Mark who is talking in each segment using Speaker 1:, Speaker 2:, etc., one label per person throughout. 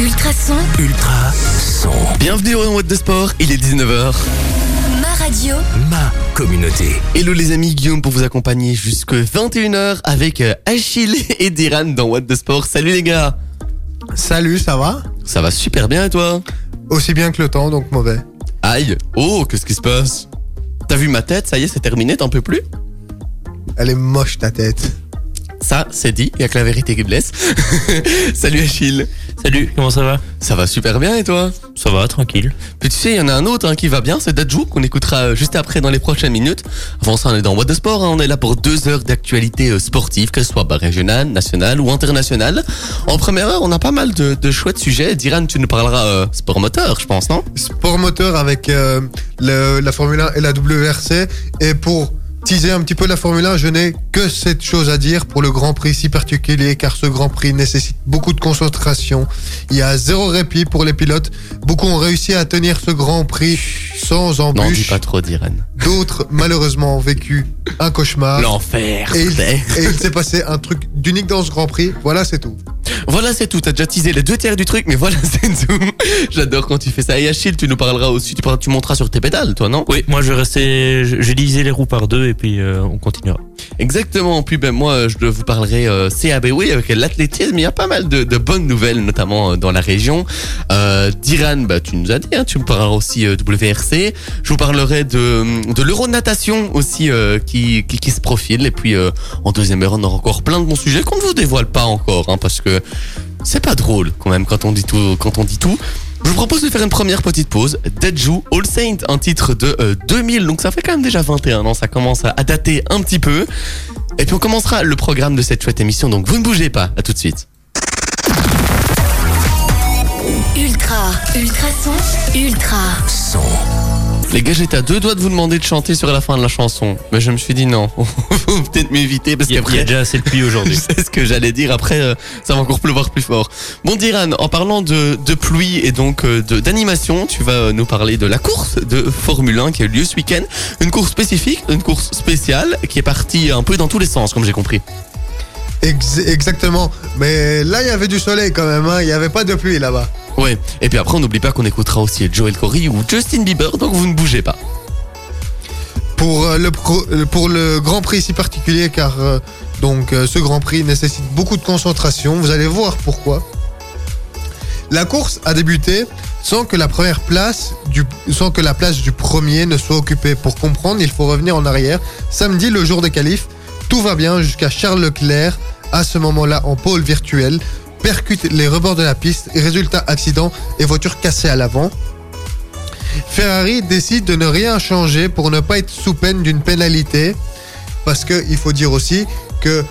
Speaker 1: Ultra son,
Speaker 2: Ultra son.
Speaker 3: Bienvenue au What de Sport, il est 19h.
Speaker 1: ma radio,
Speaker 2: Ma communauté.
Speaker 3: Hello les amis, Guillaume pour vous accompagner jusque 21h avec euh, Achille et Diran dans What de Sport. Salut les gars
Speaker 4: Salut, ça va?
Speaker 3: Ça va super bien et toi?
Speaker 4: Aussi bien que le temps, donc mauvais.
Speaker 3: Aïe Oh, qu'est-ce qui se passe? T'as vu ma tête? Ça y est, c'est terminé, t'en peux plus?
Speaker 4: Elle est moche ta tête.
Speaker 3: Ça, c'est dit, il y a que la vérité qui blesse. Salut Achille
Speaker 5: Salut, comment ça va?
Speaker 3: Ça va super bien et toi?
Speaker 5: Ça va, tranquille.
Speaker 3: Puis tu sais, il y en a un autre hein, qui va bien, c'est Dajou, qu'on écoutera euh, juste après dans les prochaines minutes. Avant ça, on est dans What de Sport, hein, on est là pour deux heures d'actualité euh, sportive, que ce soit bah, régionale, nationale ou internationale. En première heure, on a pas mal de, de chouettes sujets. Diran, tu nous parleras euh, sport moteur, je pense, non?
Speaker 4: Sport moteur avec euh, le- la Formule 1 et la WRC. Et pour teaser un petit peu la Formule 1, je n'ai que cette chose à dire pour le Grand Prix si particulier, car ce Grand Prix nécessite beaucoup de concentration. Il y a zéro répit pour les pilotes. Beaucoup ont réussi à tenir ce Grand Prix sans
Speaker 3: Non, dis
Speaker 4: embûches.
Speaker 3: pas trop.
Speaker 4: D'autres, malheureusement, ont vécu un cauchemar.
Speaker 3: L'enfer,
Speaker 4: Et il,
Speaker 3: c'est.
Speaker 4: et il s'est passé un truc d'unique dans ce Grand Prix. Voilà, c'est tout.
Speaker 3: Voilà, c'est tout. T'as déjà teasé les deux tiers du truc, mais voilà, c'est tout. J'adore quand tu fais ça. Et Achille, tu nous parleras aussi, tu, parles- tu monteras sur tes pédales, toi, non?
Speaker 5: Oui, moi je vais diviser les roues par deux et puis euh, on continuera.
Speaker 3: Exactement. Puis ben moi, je vous parlerai euh, CABW avec l'athlétisme. Il y a pas mal de, de bonnes nouvelles, notamment euh, dans la région. Euh, D'Iran, bah tu nous as dit, hein, tu me parleras aussi euh, WRC. Je vous parlerai de de l'euronatation aussi euh, qui, qui qui se profile. Et puis euh, en deuxième heure, on aura encore plein de bons sujets qu'on ne vous dévoile pas encore, hein, parce que c'est pas drôle quand même quand on dit tout quand on dit tout. Je vous propose de faire une première petite pause. Deadju, All Saint, un titre de euh, 2000, donc ça fait quand même déjà 21 ans, ça commence à, à dater un petit peu. Et puis on commencera le programme de cette chouette émission, donc vous ne bougez pas, à tout de suite.
Speaker 1: ultra, ultra son, ultra.
Speaker 2: Son.
Speaker 3: Les gars, j'étais à deux doigts de vous demander de chanter sur la fin de la chanson, mais je me suis dit non, faut peut-être m'éviter parce
Speaker 5: a- il y a
Speaker 3: qu'après...
Speaker 5: déjà assez de pluie aujourd'hui.
Speaker 3: sais ce que j'allais dire. Après, euh, ça va encore pleuvoir plus fort. Bon, Diran, en parlant de, de pluie et donc euh, de- d'animation, tu vas euh, nous parler de la course de Formule 1 qui a eu lieu ce week-end. Une course spécifique, une course spéciale qui est partie un peu dans tous les sens, comme j'ai compris.
Speaker 4: Ex- exactement. Mais là, il y avait du soleil quand même. hein. Il n'y avait pas de pluie là-bas.
Speaker 3: Ouais. Et puis après, on n'oublie pas qu'on écoutera aussi Joel Corey ou Justin Bieber, donc vous ne bougez pas.
Speaker 4: Pour, euh, le, pro- euh, pour le Grand Prix si particulier, car euh, donc euh, ce Grand Prix nécessite beaucoup de concentration. Vous allez voir pourquoi. La course a débuté sans que la première place du, sans que la place du premier ne soit occupée. Pour comprendre, il faut revenir en arrière. Samedi, le jour des qualifs, tout va bien jusqu'à Charles Leclerc, à ce moment-là en pôle virtuel, percute les rebords de la piste, résultat accident et voiture cassée à l'avant. Ferrari décide de ne rien changer pour ne pas être sous peine d'une pénalité, parce que il faut dire aussi que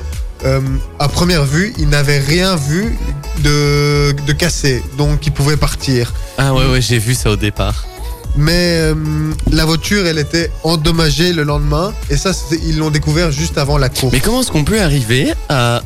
Speaker 4: euh, à première vue, il n'avait rien vu de, de cassé, donc il pouvait partir.
Speaker 3: Ah ouais, ouais, j'ai vu ça au départ.
Speaker 4: Mais euh, la voiture, elle était endommagée le lendemain, et ça, ils l'ont découvert juste avant la course.
Speaker 3: Mais comment est-ce qu'on peut arriver à,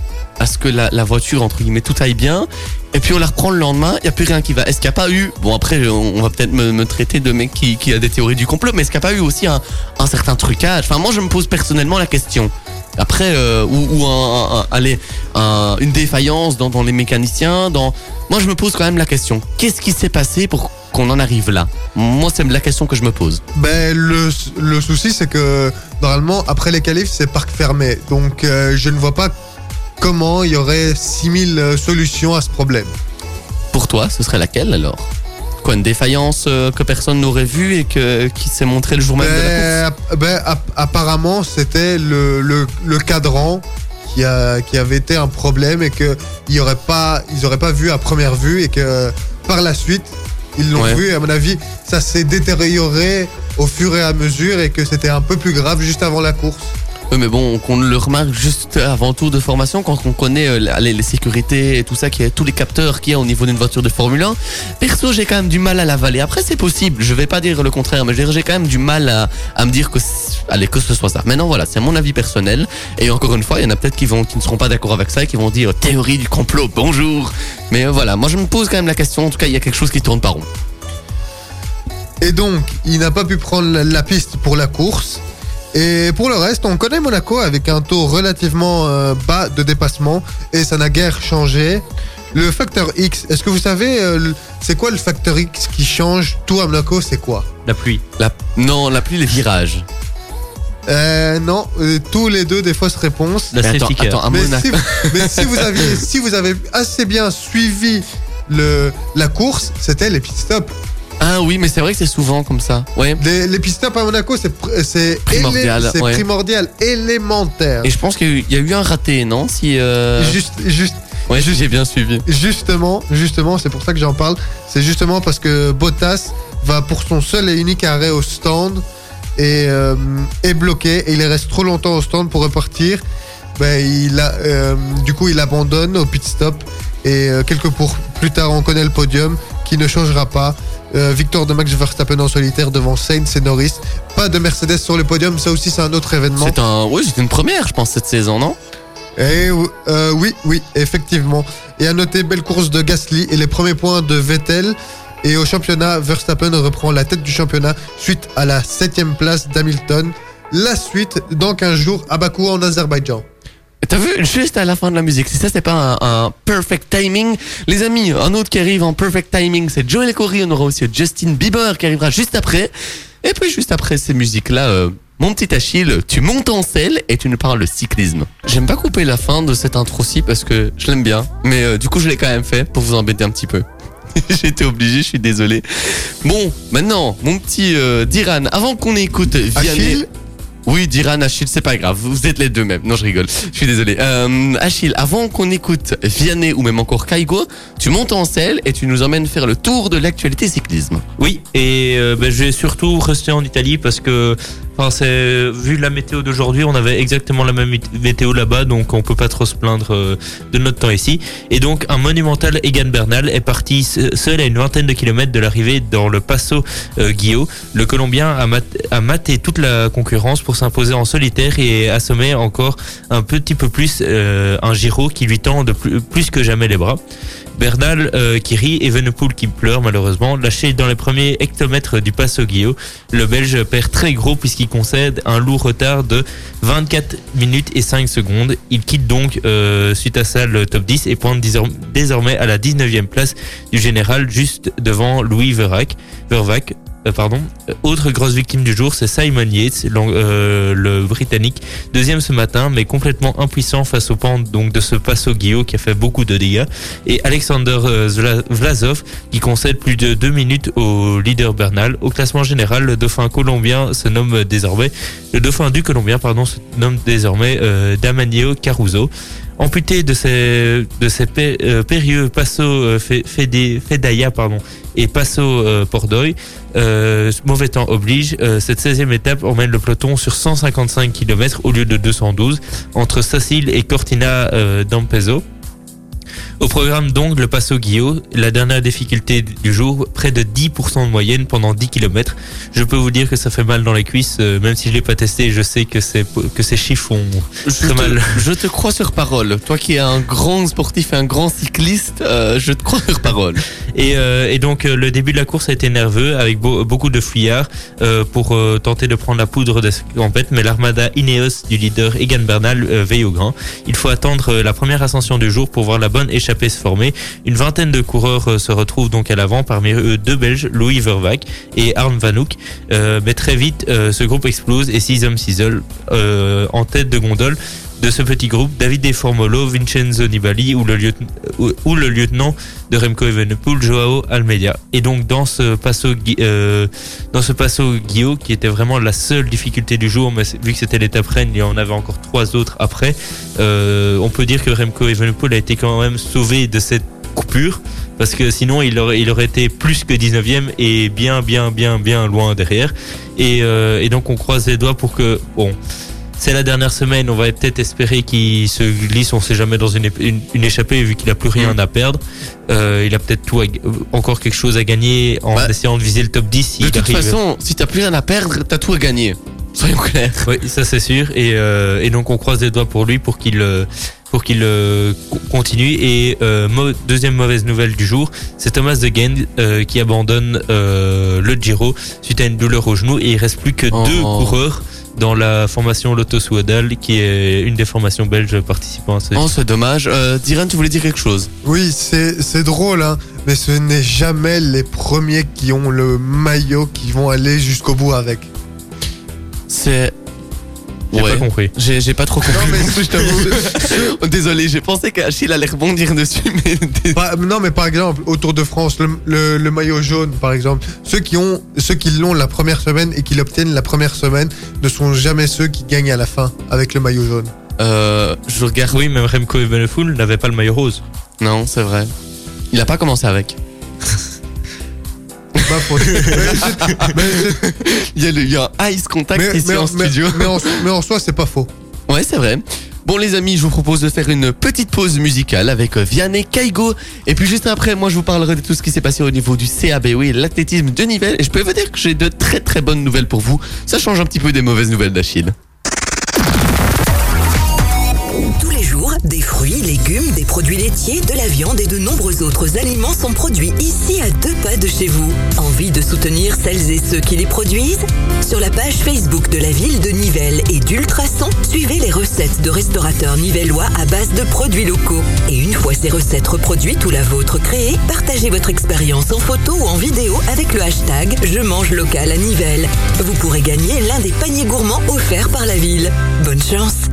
Speaker 3: ce que la, voiture, entre guillemets, tout aille bien et puis on la reprend le lendemain, il n'y a plus rien qui va? Est-ce qu'il n'y a pas eu, bon après on, va peut-être me, traiter de mec qui, a des théories du complot, mais est-ce qu'il n'y a pas eu aussi un, certain trucage? Enfin moi je me pose personnellement la question. Après, euh, ou, ou une défaillance dans, dans les mécaniciens, dans... Moi je me pose quand même la question. Qu'est-ce qui s'est passé pour qu'on en arrive là Moi c'est la question que je me pose.
Speaker 4: Ben, le, le souci, c'est que normalement, après les qualifs, c'est parc fermé. Donc, euh, je ne vois pas comment il y aurait 6000 euh, solutions à ce problème.
Speaker 3: Pour toi, ce serait laquelle alors? Quoi, une défaillance euh, que personne n'aurait vue et que, qui s'est montrée le jour même de la course?
Speaker 4: Ben, ben, app- apparemment, c'était le, le, le cadran qui, a, qui avait été un problème et que ils n'auraient pas, ils auraient pas vu à première vue et que par la suite, ils l'ont
Speaker 3: Ouais.
Speaker 4: vu. Et à mon avis, ça s'est détérioré au fur et à mesure et que c'était un peu plus grave juste avant la course.
Speaker 3: Mais bon, qu'on le remarque juste avant tour de formation, quand on connaît euh, les, sécurités et tout ça, tous les capteurs qu'il y a au niveau d'une voiture de Formule 1, perso, j'ai quand même du mal à l'avaler. Après, c'est possible, je vais pas dire le contraire, mais j'ai quand même du mal à, me dire que, allez, que ce soit ça. Maintenant, voilà, c'est mon avis personnel. Et encore une fois, il y en a peut-être qui qui ne seront pas d'accord avec ça et qui vont dire théorie du complot, bonjour. Mais euh, voilà, moi je me pose quand même la question. En tout cas, il y a quelque chose qui tourne pas rond.
Speaker 4: Et donc, il n'a pas pu prendre la piste pour la course. Et pour le reste, on connaît Monaco avec un taux relativement euh, bas de dépassement et ça n'a guère changé. Le facteur X, est-ce que vous savez, euh, c'est quoi le facteur X qui change? Tout à Monaco C'est quoi?
Speaker 5: La pluie.
Speaker 3: La... Non, la pluie, les virages.
Speaker 4: euh, Non, euh, tous les deux des fausses réponses.
Speaker 5: La
Speaker 3: Mais attends, attends, à
Speaker 4: Mais
Speaker 3: Monaco.
Speaker 4: si, mais si vous aviez, si vous avez assez bien suivi le, la course, c'était les pit stops.
Speaker 3: Ah oui, mais c'est vrai que c'est souvent comme ça. Ouais.
Speaker 4: Les, les pit stops à Monaco, c'est pr- c'est
Speaker 3: Primordial,
Speaker 4: élé- c'est
Speaker 3: ouais.
Speaker 4: primordial, élémentaire.
Speaker 3: Et je pense qu'il y a eu- un raté, non Si. Euh...
Speaker 4: Juste, juste,
Speaker 3: Ouais, j'ai bien suivi.
Speaker 4: justement, justement, c'est pour ça que j'en parle. C'est justement parce que Bottas va pour son seul et unique arrêt au stand et euh, est bloqué et il reste trop longtemps au stand pour repartir. Ben, il a, euh, du coup, il abandonne au pit stop et euh, quelques pour plus tard, on connaît le podium qui ne changera pas. Euh, victoire de Max Verstappen en solitaire devant Sainz et Norris. Pas de Mercedes sur le podium, ça aussi c'est un autre événement.
Speaker 3: C'est un. Oui, c'est une première, je pense, cette saison, non?
Speaker 4: Et euh, oui, oui, effectivement. Et à noter, belle course de Gasly et les premiers points de Vettel. Et au championnat, Verstappen reprend la tête du championnat suite à la septième place d'Hamilton. La suite dans 15 jours à Bakou en Azerbaïdjan.
Speaker 3: T'as vu, juste à la fin de la musique, si ça c'est pas un, perfect timing, les amis, un autre qui arrive en perfect timing, c'est Joel Corey, on aura aussi Justin Bieber qui arrivera juste après. Et puis juste après ces musiques-là, euh, mon petit Achille, tu montes en selle et tu nous parles de cyclisme. J'aime pas couper la fin de cette intro-ci parce que je l'aime bien, mais euh, du coup je l'ai quand même fait pour vous embêter un petit peu. Été obligé, je suis désolé. Bon, maintenant, mon petit euh, Diran, avant qu'on écoute Vianney...
Speaker 4: Achille,
Speaker 3: Oui, Diran, Achille, c'est pas grave. Vous êtes les deux mêmes. Non, je rigole. Je suis désolé. Euh, Achille, avant qu'on écoute Vianney ou même encore Kaigo, tu montes en selle et tu nous emmènes faire le tour de l'actualité cyclisme.
Speaker 5: Oui, et euh, ben, je vais surtout rester en Italie parce que, enfin, c'est vu la météo d'aujourd'hui, on avait exactement la même mét- météo là-bas, donc on peut pas trop se plaindre euh, de notre temps ici. Et donc, un monumental Egan Bernal est parti se- seul à une vingtaine de kilomètres de l'arrivée dans le Passo euh, Guillot. Le Colombien a, mat- a maté toute la concurrence pour s'imposer en solitaire et assommer encore un petit peu plus euh, un Giro qui lui tend de plus que jamais les bras. Bernal euh, qui rit et Venepool qui pleure malheureusement. Lâché dans les premiers hectomètres du Passo Guillot, le Belge perd très gros puisqu'il concède un lourd retard de 24 minutes et 5 secondes. Il quitte donc euh, suite à ça le top 10 et pointe désor- désormais à la 19e place du général juste devant Louis. Vervac euh, pardon. Euh, Autre grosse victime du jour, c'est Simon Yates, euh, le Britannique, deuxième ce matin, mais complètement impuissant face aux pentes donc de ce Passo Guillot qui a fait beaucoup de dégâts et Alexander Vlasov qui concède plus de deux minutes au leader Bernal. Au classement général, le dauphin colombien se nomme désormais, le dauphin du Colombien pardon se nomme désormais Damanio Caruso. Amputé de ses, de ses euh, périlleux Passo euh, Fedaya pardon, et Passo euh, Pordoy, euh, mauvais temps oblige, cette 16e étape emmène le peloton sur 155 km au lieu de 212 entre Sacil et Cortina d'Ampezzo. Au programme donc le Passo Guillot, la dernière difficulté du jour, près de 10% de moyenne pendant 10 km. Je peux vous dire que ça fait mal dans les cuisses, euh, même si je l'ai pas testé, je sais que, c'est, que ces chiffres font
Speaker 3: Je
Speaker 5: très
Speaker 3: te,
Speaker 5: mal.
Speaker 3: je te crois sur parole. Toi qui es un grand sportif et un grand cycliste, euh, je te crois sur parole.
Speaker 5: Et, euh, et donc le début de la course a été nerveux avec beau- beaucoup de fuyards pour tenter de prendre la poudre de cette tempête, mais l'armada Ineos du leader Egan Bernal veille au grand. Il faut attendre la première ascension du jour pour voir la bonne échappée se former. Une vingtaine de coureurs euh, se retrouvent donc à l'avant, parmi eux deux Belges, Louis Vervac et Arne Vanouk. Euh, mais très vite, euh, ce groupe explose et six hommes s'isolent en tête de gondole de ce petit groupe, David Deformolo, Vincenzo Nibali ou le, lieutenant, de Remco Evenepoel, Joao Almeida. Et donc dans ce passo, euh, dans Guillaume, qui était vraiment la seule difficulté du jour, mais vu que c'était l'étape reine, il y en avait encore trois autres après, euh, on peut dire que Remco Evenepoel a été quand même sauvé de cette coupure, parce que sinon il aurait, été plus que 19e et bien, bien, bien, bien loin derrière. Et, euh, et donc on croise les doigts pour que, bon, c'est la dernière semaine, on va peut-être espérer qu'il se glisse, on sait jamais, dans une, ép- une, une échappée, vu qu'il a plus rien
Speaker 3: Mm.
Speaker 5: à perdre. Euh, il a peut-être tout à g- encore quelque chose à gagner en
Speaker 3: Bah,
Speaker 5: essayant de viser le top 10 s'il
Speaker 3: De toute
Speaker 5: arrive.
Speaker 3: façon, si t'as plus rien à perdre, t'as tout à gagner. Soyons clairs.
Speaker 5: Oui, ça c'est sûr. Et, euh, et donc on croise les doigts pour lui pour qu'il euh, pour qu'il euh, co- continue. Et euh, deuxième mauvaise nouvelle du jour, c'est Thomas de euh, qui abandonne le Giro suite à une douleur au genou et il reste plus que
Speaker 3: Oh.
Speaker 5: deux coureurs dans la formation Lotto Souadal, qui est une des formations belges participant à ce.
Speaker 3: Oh, c'est dommage. Euh, Diran, tu voulais dire quelque chose?
Speaker 4: Oui, c'est c'est drôle, hein, mais ce n'est jamais les premiers qui ont le maillot qui vont aller jusqu'au bout avec.
Speaker 3: C'est.
Speaker 5: J'ai
Speaker 3: Ouais.
Speaker 5: pas compris.
Speaker 3: J'ai j'ai pas trop compris.
Speaker 4: Non, mais
Speaker 3: je t'avoue. Désolé, j'ai pensé qu'Achille allait rebondir dessus, mais.
Speaker 4: Pas- non, mais par exemple, au Tour de France, le, le- le maillot jaune, par exemple, ceux qui ont, ceux qui l'ont la première semaine et qui l'obtiennent la première semaine ne sont jamais ceux qui gagnent à la fin avec le maillot jaune.
Speaker 3: Euh, je regarde.
Speaker 5: Oui, même Remco Evenepoel n'avait pas le maillot rose.
Speaker 3: Non, c'est vrai. Il a pas commencé avec.
Speaker 4: C'est-
Speaker 3: Il y a, le, il y a un ice contact
Speaker 4: mais-
Speaker 3: ici
Speaker 4: mais-
Speaker 3: en
Speaker 4: mais-
Speaker 3: studio.
Speaker 4: mais en, mais en soi, c'est pas faux.
Speaker 3: Ouais, c'est vrai. Bon les amis, je vous propose de faire une petite pause musicale avec euh, Vianney Kaigo. Et puis juste après, moi je vous parlerai de tout ce qui s'est passé au niveau du CAB, oui, l'athlétisme de Nivelles. Et je peux vous dire que j'ai de très très bonnes nouvelles pour vous. Ça change un petit peu des mauvaises nouvelles d'Achille.
Speaker 6: Produits laitiers, de la viande et de nombreux autres aliments sont produits ici à deux pas de chez vous. Envie de soutenir celles et ceux qui les produisent? Sur la page Facebook de la ville de Nivelles et d'Ultrason, suivez les recettes de restaurateurs nivellois à base de produits locaux. Et une fois ces recettes reproduites ou la vôtre créée, partagez votre expérience en photo ou en vidéo avec le hashtag Je mange local à Nivelles. Vous pourrez gagner l'un des paniers gourmands offerts par la ville. Bonne chance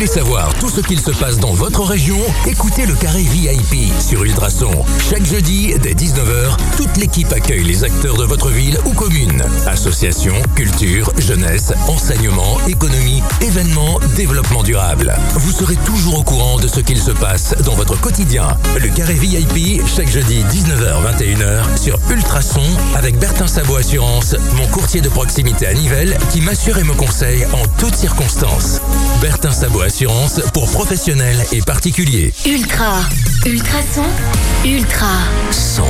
Speaker 2: voulez savoir tout ce qu'il se passe dans votre région Écoutez le Carré VIP sur Ultrason. Chaque jeudi, dès 19h, toute l'équipe accueille les acteurs de votre ville ou commune. Associations, culture, jeunesse, enseignement, économie, événements, développement durable. Vous serez toujours au courant de ce qu'il se passe dans votre quotidien. Le Carré VIP, chaque jeudi 19h-21h sur Ultrason avec Bertin Sabot Assurance, mon courtier de proximité à Nivelles qui m'assure et me conseille en toutes circonstances. Bertin Sabot Assurance pour professionnels et particuliers.
Speaker 1: Ultra. Ultrason. Ultra.
Speaker 2: Son.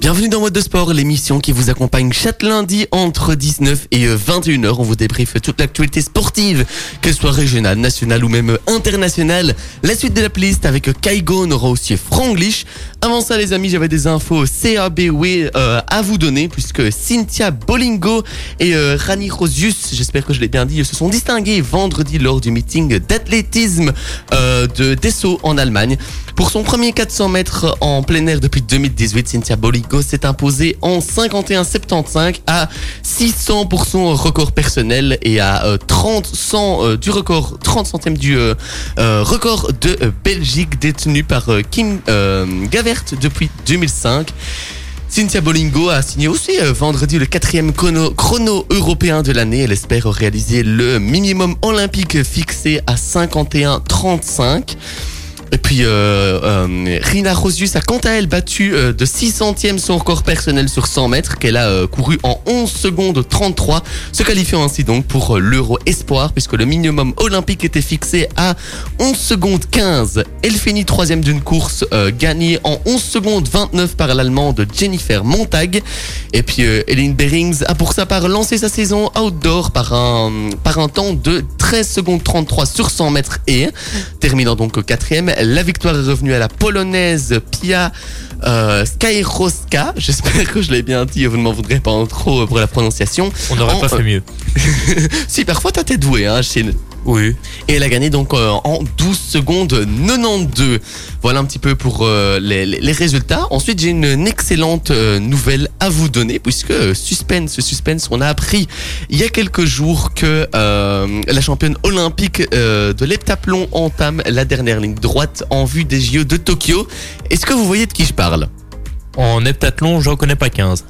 Speaker 3: Bienvenue dans Mode de Sport, l'émission qui vous accompagne chaque lundi entre 19 et 21h. On vous débriefe toute l'actualité sportive, qu'elle soit régionale, nationale ou même internationale. La suite de la playlist avec Kaigo, on aura aussi Franglish. Avant ça, les amis, j'avais des infos CABW euh, à vous donner, puisque Cynthia Bolingo et euh, Rani Rosius, j'espère que je l'ai bien dit, se sont distingués vendredi lors du meeting d'athlétisme euh, de Dessau en Allemagne. Pour son premier 400 mètres en plein air depuis 2018, Cynthia Bolingo s'est imposée en 51,75 à 600 pour son record personnel et à euh, 30 cent, euh, du record 30 centièmes du record de Belgique détenu par Kim euh, Depuis 2005. Cynthia Bolingo a signé aussi euh, vendredi le quatrième chrono européen de l'année. Elle espère réaliser le minimum olympique fixé à 51,35. Et puis, euh, euh, Rina Rosius a quant à elle battu euh, de 6 centièmes son record personnel sur 100 mètres qu'elle a couru en 11 secondes 33, se qualifiant ainsi donc pour l'Euro Espoir puisque le minimum olympique était fixé à 11 secondes 15. Elle finit troisième d'une course gagnée en 11 secondes 29 par l'Allemande Jennifer Montag. Et puis, euh, Eline Berings a pour sa part lancé sa saison outdoor par un, par un temps de 13 secondes 33 sur 100 mètres et terminant donc quatrième. La victoire est revenue à la polonaise Pia euh, Skajrowska. J'espère que je l'ai bien dit, vous ne m'en voudrez pas en trop pour la prononciation.
Speaker 5: On n'aurait pas fait mieux.
Speaker 3: Si, parfois t'as été doué, hein, Chine.
Speaker 5: Oui.
Speaker 3: Et elle a gagné donc euh, en 12 secondes 92. Voilà un petit peu pour euh, les, résultats. Ensuite, j'ai une, excellente euh, nouvelle à vous donner puisque suspense, suspense, on a appris il y a quelques jours que euh, la championne olympique euh, de l'heptathlon entame la dernière ligne droite en vue des JO de Tokyo. Est-ce que vous voyez de qui je parle?
Speaker 5: En heptathlon, j'en connais pas 15.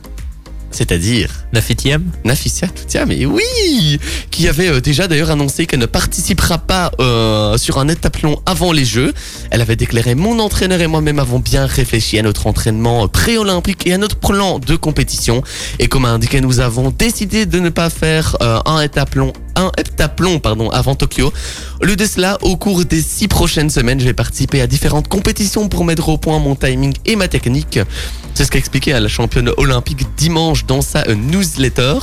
Speaker 3: C'est-à-dire
Speaker 5: Nafitiam
Speaker 3: Nafissia Toutia, mais oui Qui avait euh, déjà d'ailleurs annoncé qu'elle ne participera pas euh, sur un heptathlon avant les Jeux. Elle avait déclaré « Mon entraîneur et moi-même avons bien réfléchi à notre entraînement pré-olympique et à notre plan de compétition. Et comme indiqué, nous avons décidé de ne pas faire euh, un heptathlon un heptathlon pardon, avant Tokyo. Au lieu au cours des six prochaines semaines, je vais participer à différentes compétitions pour mettre au point mon timing et ma technique. C'est ce qu'a expliqué la championne olympique dimanche dans sa newsletter.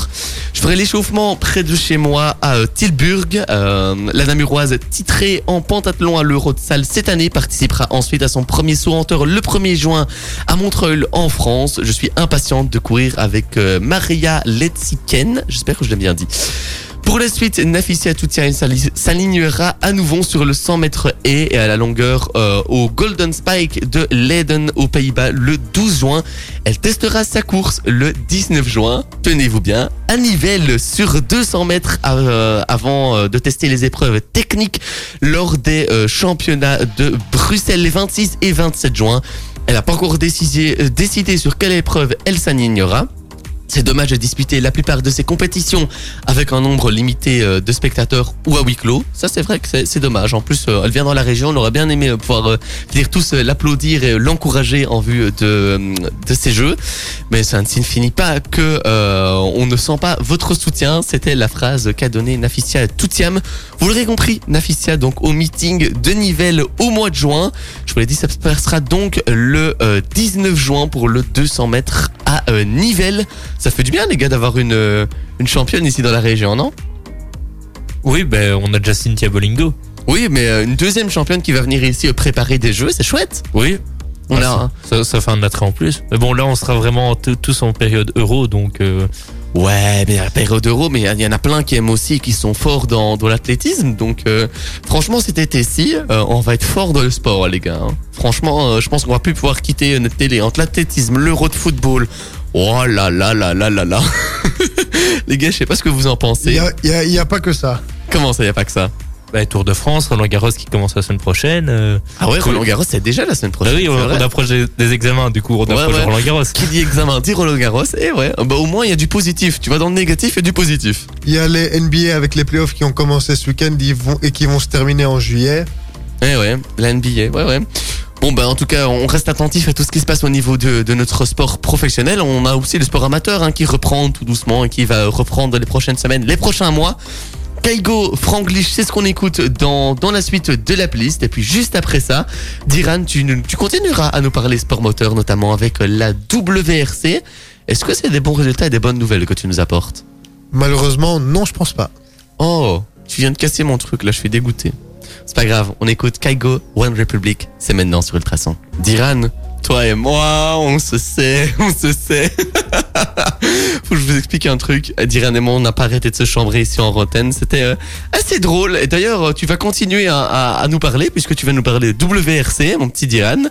Speaker 3: Je ferai l'échauffement près de chez moi à euh, Tilburg. Euh, la Namuroise titrée en pentathlon à l'Euro de salle cette année participera ensuite à son premier saut en le 1er juin à Montreuil en France. Je suis impatiente de courir avec euh, Maria Letziken. J'espère que je l'ai bien dit. Pour la suite, Nafissia Toutian s'alignera à nouveau sur le 100 mètres et à la longueur euh, au Golden Spike de Leiden aux Pays-Bas le 12 juin. Elle testera sa course le 19 juin. Tenez-vous bien, à Nivelles sur 200 mètres euh, avant euh, de tester les épreuves techniques lors des championnats de Bruxelles les 26 et 27 juin. Elle n'a pas encore décidé sur quelle épreuve elle s'alignera. C'est dommage de disputer la plupart de ces compétitions avec un nombre limité euh, de spectateurs ou à huis clos. Ça, c'est vrai que c'est dommage. En plus, euh, elle vient dans la région. On aurait bien aimé euh, pouvoir venir tous l'applaudir et l'encourager en vue de, de ces jeux. Mais ça ne signifie pas que euh, on ne sent pas votre soutien. C'était la phrase qu'a donnée Nafissia Toutiam. Vous l'aurez compris, Nafissia donc au meeting de Nivelles au mois de juin. Je vous l'ai dit, ça se passera donc le euh, 19 juin pour le 200 mètres à Nivelles. Ça fait du bien, les gars, d'avoir une, euh, une championne ici dans la région, non?
Speaker 5: Oui, ben on a déjà Cynthia Bolingo.
Speaker 3: Oui, mais euh, une deuxième championne qui va venir ici euh, préparer des jeux, c'est chouette.
Speaker 5: Oui.
Speaker 3: On
Speaker 5: Ah,
Speaker 3: a un-
Speaker 5: ça, ça fait un attrait en plus. Mais bon, là, on sera vraiment tous en période euro, donc euh,
Speaker 3: Ouais, mais la période euro, mais il y en a plein qui aiment aussi, qui sont forts dans, dans l'athlétisme. Donc, euh, franchement, cet été-ci, euh, on va être fort dans le sport, les gars. hein. Franchement, euh, je pense qu'on va plus pouvoir quitter notre télé entre l'athlétisme, l'euro de football. Oh là là là là là là. les gars, je sais pas ce que vous en
Speaker 4: Il
Speaker 3: pensez.
Speaker 4: n'y a, il y a- il y a pas que ça.
Speaker 3: Comment ça, y a pas que ça?
Speaker 5: Bah, Tour de France, Roland Garros qui commence la semaine prochaine. euh,
Speaker 3: Ah ouais, Roland Garros, c'est déjà la semaine
Speaker 5: bah
Speaker 3: prochaine.
Speaker 5: oui, on, on approche des, des examens, du coup, on
Speaker 3: Ouais,
Speaker 5: approche de
Speaker 3: ouais.
Speaker 5: Roland Garros.
Speaker 3: Qui dit examen dit Roland Garros. Et ouais, bah au moins il y a du positif. Tu vas dans le négatif, il y a du positif.
Speaker 4: Il y a les NBA avec les playoffs qui ont commencé ce week-end et qui vont se terminer en juillet.
Speaker 3: Eh ouais, la NBA, ouais ouais. Bon bah en tout cas on reste attentif à tout ce qui se passe au niveau de, de notre sport professionnel. On a aussi le sport amateur hein, qui reprend tout doucement et qui va reprendre les prochaines semaines, les prochains mois. Kaigo, Franglish, c'est ce qu'on écoute dans, dans la suite de la playlist. Et puis juste après ça, Diran, tu, tu continueras à nous parler sport moteur, notamment avec la WRC. Est-ce que c'est des bons résultats et des bonnes nouvelles que tu nous apportes?
Speaker 4: Malheureusement, non, je pense pas.
Speaker 3: Oh, tu viens de casser mon truc, là je suis dégoûté. C'est pas grave, on écoute Kaigo One Republic, c'est maintenant sur Ultrason. Diran, toi et moi, on se sait, on se sait. Faut que je vous explique un truc. Diran et moi, on n'a pas arrêté de se chambrer ici en Rotten. C'était euh, assez drôle. Et d'ailleurs, tu vas continuer à, à- à nous parler, puisque tu vas nous parler de WRC, mon petit Diran.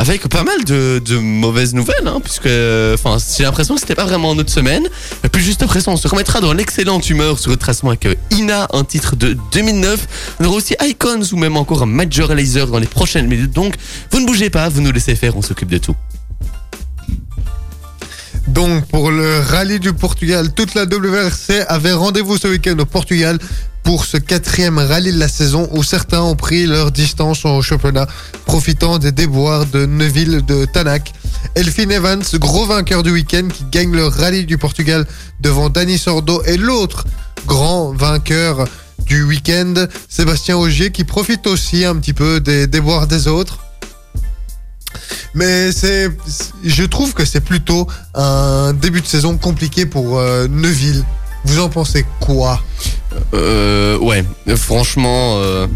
Speaker 3: Avec pas mal de, mauvaises nouvelles, hein, puisque enfin, j'ai l'impression que c'était pas vraiment notre semaine. Et puis juste après ça, on se remettra dans l'excellente humeur sur le tracement avec euh, Ina, un titre de 2009. On aura aussi Icons ou même encore un Major Laser dans les prochaines minutes. Donc, vous ne bougez pas, vous nous laissez faire, on s'occupe de tout.
Speaker 4: Donc, pour le rallye du Portugal, toute la WRC avait rendez-vous ce week-end au Portugal pour ce quatrième rallye de la saison où certains ont pris leur distance au championnat, profitant des déboires de Neuville de Tanak. Elfin Evans, gros vainqueur du week-end, qui gagne le rallye du Portugal devant Dani Sordo et l'autre grand vainqueur du week-end, Sébastien Augier, qui profite aussi un petit peu des déboires des autres. Mais c'est, je trouve que c'est plutôt un début de saison compliqué pour euh, Neuville. Vous en pensez quoi?
Speaker 3: Euh, ouais, franchement, euh,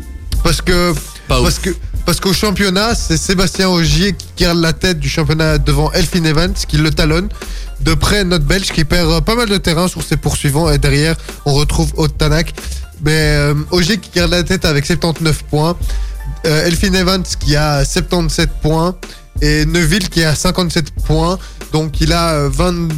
Speaker 4: Parce que
Speaker 3: pas ouf.
Speaker 4: parce que parce qu'au championnat, c'est Sébastien Augier qui garde la tête du championnat devant Elfin Evans qui le talonne. De près, notre Belge qui perd pas mal de terrain sur ses poursuivants et derrière, on retrouve Otanak. Mais euh, Augier qui garde la tête avec 79 points. Euh, Elfin Evans qui a 77 points et Neuville qui a 57 points. Donc il a euh, 20,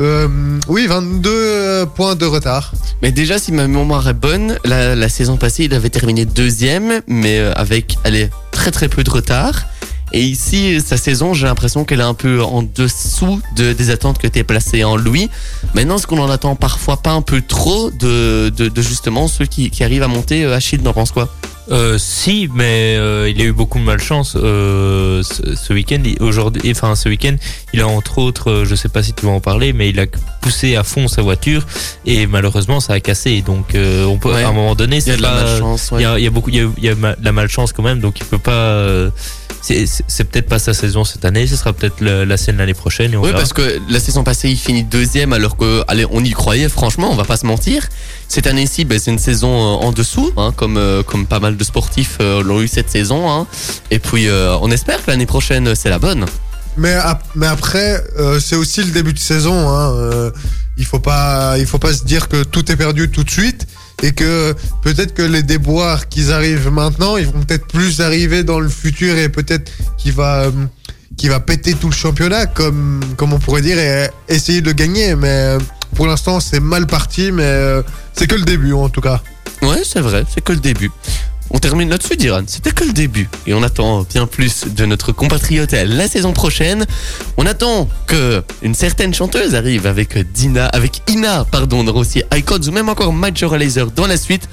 Speaker 4: euh, oui, 22 euh, points de retard.
Speaker 3: Mais déjà, si ma mémoire est bonne, la, saison passée, il avait terminé deuxième, mais euh, avec, allez, très très peu de retard. Et ici, sa saison, j'ai l'impression qu'elle est un peu en dessous de, des attentes que tu es placé en lui. Maintenant, est-ce qu'on en attend parfois pas un peu trop de, de, justement ceux qui, qui arrivent à monter euh, Achille, n'en pense quoi?
Speaker 5: Euh, si, mais euh, il a eu beaucoup de malchance euh, ce, ce week-end. Aujourd'hui, enfin ce week-end, il a entre autres, euh, je sais pas si tu vas en parler, mais il a poussé à fond sa voiture et malheureusement ça a cassé. Donc euh, on peut
Speaker 3: Ouais.
Speaker 5: à un moment donné,
Speaker 3: Il y a de la malchance.
Speaker 5: il
Speaker 3: ouais.
Speaker 5: y a, y a beaucoup, il y a, il y a ma- de la malchance quand même. Donc il peut pas. C'est- peut-être pas sa saison cette année. Ce sera peut-être la, scène l'année prochaine. Et on
Speaker 3: Oui,
Speaker 5: verra.
Speaker 3: parce que la saison passée, il finit deuxième, alors que, allez, on y croyait, franchement, on va pas se mentir. Cette année-ci, ben, c'est une saison euh, en dessous, hein, comme, euh, comme pas mal de sportifs euh, l'ont eu cette saison. Hein. Et puis, euh, on espère que l'année prochaine, c'est la bonne.
Speaker 4: Mais, ap- mais après, euh, c'est aussi le début de saison. Hein. Euh, il faut pas, il faut pas se dire que tout est perdu tout de suite et que peut-être que les déboires qui arrivent maintenant, ils vont peut-être plus arriver dans le futur et peut-être qu'il va, euh, qui va péter tout le championnat, comme, comme on pourrait dire, et essayer de gagner. Mais euh, pour l'instant, c'est mal parti, mais euh, c'est que le début en tout cas.
Speaker 3: Ouais, c'est vrai, c'est que le début. On termine là-dessus, Diran. C'était que le début. Et on attend bien plus de notre compatriote la saison prochaine. On attend que une certaine chanteuse arrive avec Dina, avec Ina, pardon, on aura aussi iCodes ou même encore Major Laser dans la suite.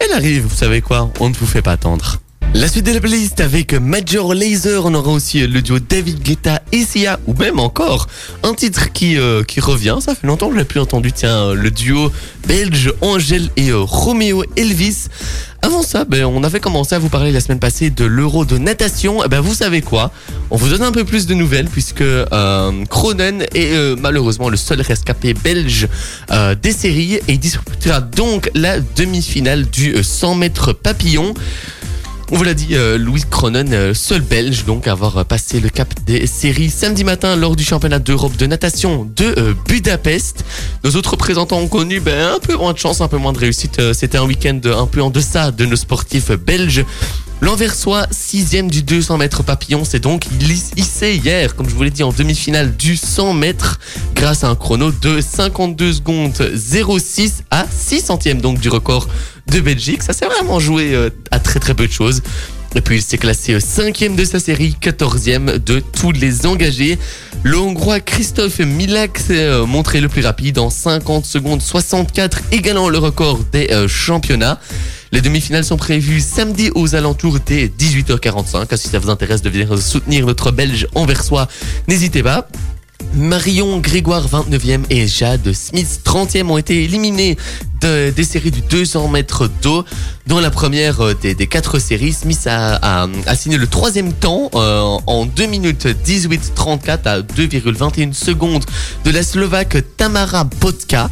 Speaker 3: Elle arrive, vous savez quoi? On ne vous fait pas attendre. La suite de la playlist avec Major Laser, on aura aussi le duo David Guetta et Sia, ou même encore un titre qui, euh, qui revient, ça fait longtemps que je l'ai plus entendu, tiens, le duo belge Angèle et euh, Romeo Elvis. Avant ça, ben, on avait commencé à vous parler la semaine passée de l'euro de natation. Eh ben, vous savez quoi? On vous donne un peu plus de nouvelles puisque euh, Cronen est euh, malheureusement le seul rescapé belge euh, des séries et il disputera donc la demi-finale du 100 mètres papillon. On vous l'a dit, euh, Louis Cronen, euh, seul belge donc à avoir euh, passé le cap des séries samedi matin lors du championnat d'Europe de natation de Budapest. Nos autres représentants ont connu ben, un peu moins de chance, un peu moins de réussite. C'était un week-end un peu en deçà de nos sportifs belges. L'Anversois, sixième du 200 mètres papillon, c'est donc hissé hier, comme je vous l'ai dit, en demi-finale du 100 mètres, grâce à un chrono de 52 secondes 06 à 6 centièmes donc du record de Belgique. Ça s'est vraiment joué euh, à très très peu de choses. Et puis il s'est classé cinquième de sa série, 14e de tous les engagés. Le Hongrois Christophe Milak s'est euh, montré le plus rapide en 50 secondes 64, égalant le record des euh, championnats. Les demi-finales sont prévues samedi aux alentours des 18h45. Si ça vous intéresse de venir soutenir notre Belge anversois, n'hésitez pas. Marion Grégoire 29e et Jade Smith 30e ont été éliminés de- des séries du 200 mètres d'eau. Dans la première euh, des, quatre séries, Smith a, signé le troisième temps euh, en 2 minutes 18-34 à 2,21 secondes de la Slovaque Tamara Botka.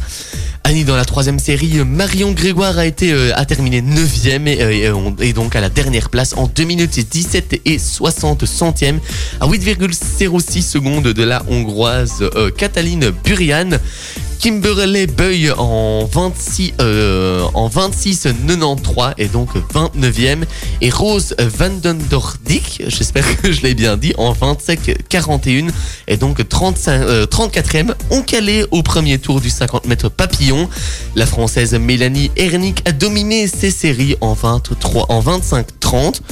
Speaker 3: Annie dans la troisième série, Marion Grégoire a été euh, a terminé 9e et, et donc à la dernière place en 2 minutes 17 et 60 centièmes à 8,06 secondes de la hongroise euh, Cataline Burian. Kimberley Buy en 26 euh, en 26 93 et donc 29e et Rose Vandendordik, j'espère que je l'ai bien dit, en 25 41 et donc 35 euh, 34e ont calé au premier tour du 50 mètres papillon. La française Mélanie Ernick a dominé ses séries en 23 en 25 30.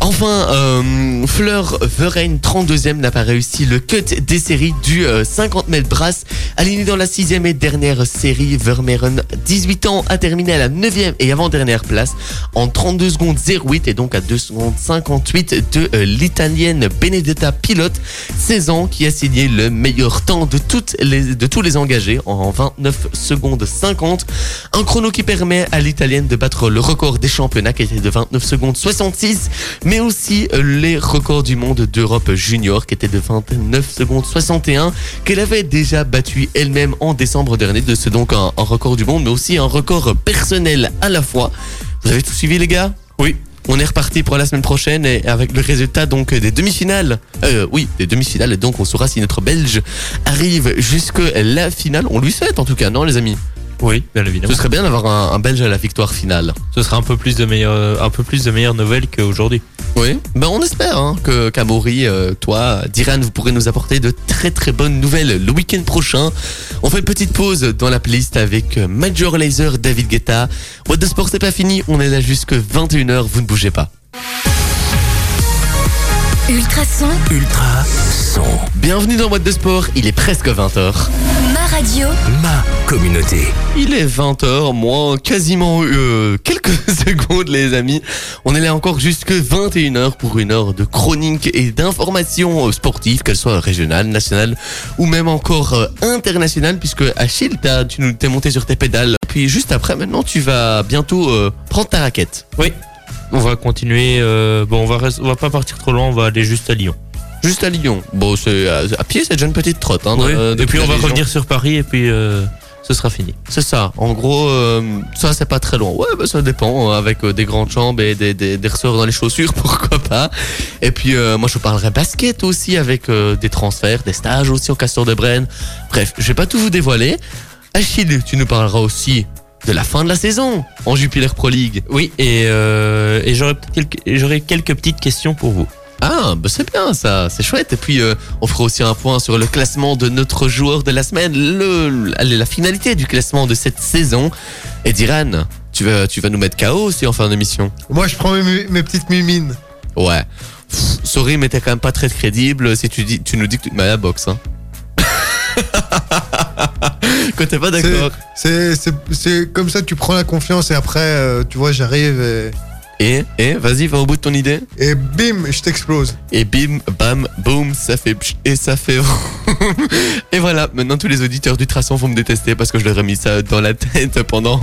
Speaker 3: Enfin, euh, Fleur Verheyen, 32e, n'a pas réussi le cut des séries du euh, 50 mètres brasse. Aligné dans la sixième et dernière série, Vermeeren, 18 ans, a terminé à la 9e et avant-dernière place en 32 secondes 08 et donc à 2 secondes 58 de euh, l'italienne Benedetta Pilote, 16 ans, qui a signé le meilleur temps de, de tous les engagés en 29 secondes 50. Un chrono qui permet à l'italienne de battre le record des championnats qui était de 29 secondes 66, mais aussi euh, les records du monde d'Europe junior qui était de 29 secondes 61, qu'elle avait déjà battu elle-même en décembre dernier, de ce donc un, un record du monde, mais aussi un record personnel à la fois. Vous avez tout suivi les gars? Oui. On est reparti pour la semaine prochaine et avec le résultat donc des demi-finales. Euh, oui, des demi-finales. Et donc on saura si notre Belge arrive jusque la finale. On lui souhaite en tout cas, non les amis?
Speaker 5: Oui, bien évidemment.
Speaker 3: Ce serait bien d'avoir un, un Belge à la victoire finale.
Speaker 5: Ce sera un peu plus de meilleures, un peu plus de meilleures nouvelles qu'aujourd'hui.
Speaker 3: Oui, ben on espère hein, que qu'Amaury, euh, toi, Diran, vous pourrez nous apporter de très très bonnes nouvelles le week-end prochain. On fait une petite pause dans la playlist avec euh, Major Laser, David Guetta. What the Sport c'est pas fini, on est là jusque 21h, vous ne bougez pas.
Speaker 1: Ultrason,
Speaker 2: Ultra son.
Speaker 3: Bienvenue dans What the Sport, il est presque 20h.
Speaker 1: ma radio,
Speaker 2: Ma communauté.
Speaker 3: Il est 20h, moins quasiment euh, quelques secondes les amis. On est là encore jusque 21h pour une heure de chronique et d'informations euh, sportives, qu'elles soient régionales, nationales ou même encore euh, internationales, puisque Achille, tu nous t'es monté sur tes pédales. Puis juste après, maintenant, tu vas bientôt euh, prendre ta raquette.
Speaker 5: Oui. On va continuer. euh, bon, on va, on va pas partir trop loin. On va aller juste à Lyon.
Speaker 3: Juste à Lyon. Bon, c'est à, à pied, c'est déjà une petite trotte. Hein,
Speaker 5: Oui.
Speaker 3: de-
Speaker 5: et puis on va revenir sur Paris et puis euh, ce sera fini.
Speaker 3: C'est ça. En gros, euh, ça c'est pas très loin. Ouais, bah, ça dépend. euh, Avec euh, des grandes jambes et des, des, des ressorts dans les chaussures, pourquoi pas. Et puis euh, moi je vous parlerai basket aussi avec euh, des transferts, des stages aussi au Castor de Brenne. Bref, je vais pas tout vous dévoiler. Achille, tu nous parleras aussi de la fin de la saison en Jupiler Pro League.
Speaker 5: Oui, et, euh, et j'aurais peut-être quelques, quelques petites questions pour vous.
Speaker 3: Ah, bah c'est bien ça, c'est chouette. Et puis, euh, on fera aussi un point sur le classement de notre joueur de la semaine, le, allez, la finalité du classement de cette saison. Et Diran, tu vas, tu vas nous mettre KO aussi en fin d'émission.
Speaker 4: Moi, je prends mes, mes petites mimines.
Speaker 3: Ouais. Pff, sorry, mais t'es quand même pas très crédible si tu, dis, tu nous dis que tu te mets à la boxe. Hein. Quand t'es pas d'accord.
Speaker 4: C'est comme ça, tu prends la confiance et après, euh, tu vois, j'arrive et,
Speaker 3: Et, et, vas-y, va au bout de ton idée.
Speaker 4: et bim, je t'explose.
Speaker 3: Et bim, bam, boum, ça fait pch, et ça fait Et voilà, maintenant tous les auditeurs du Traçon vont me détester parce que je leur ai mis ça dans la tête pendant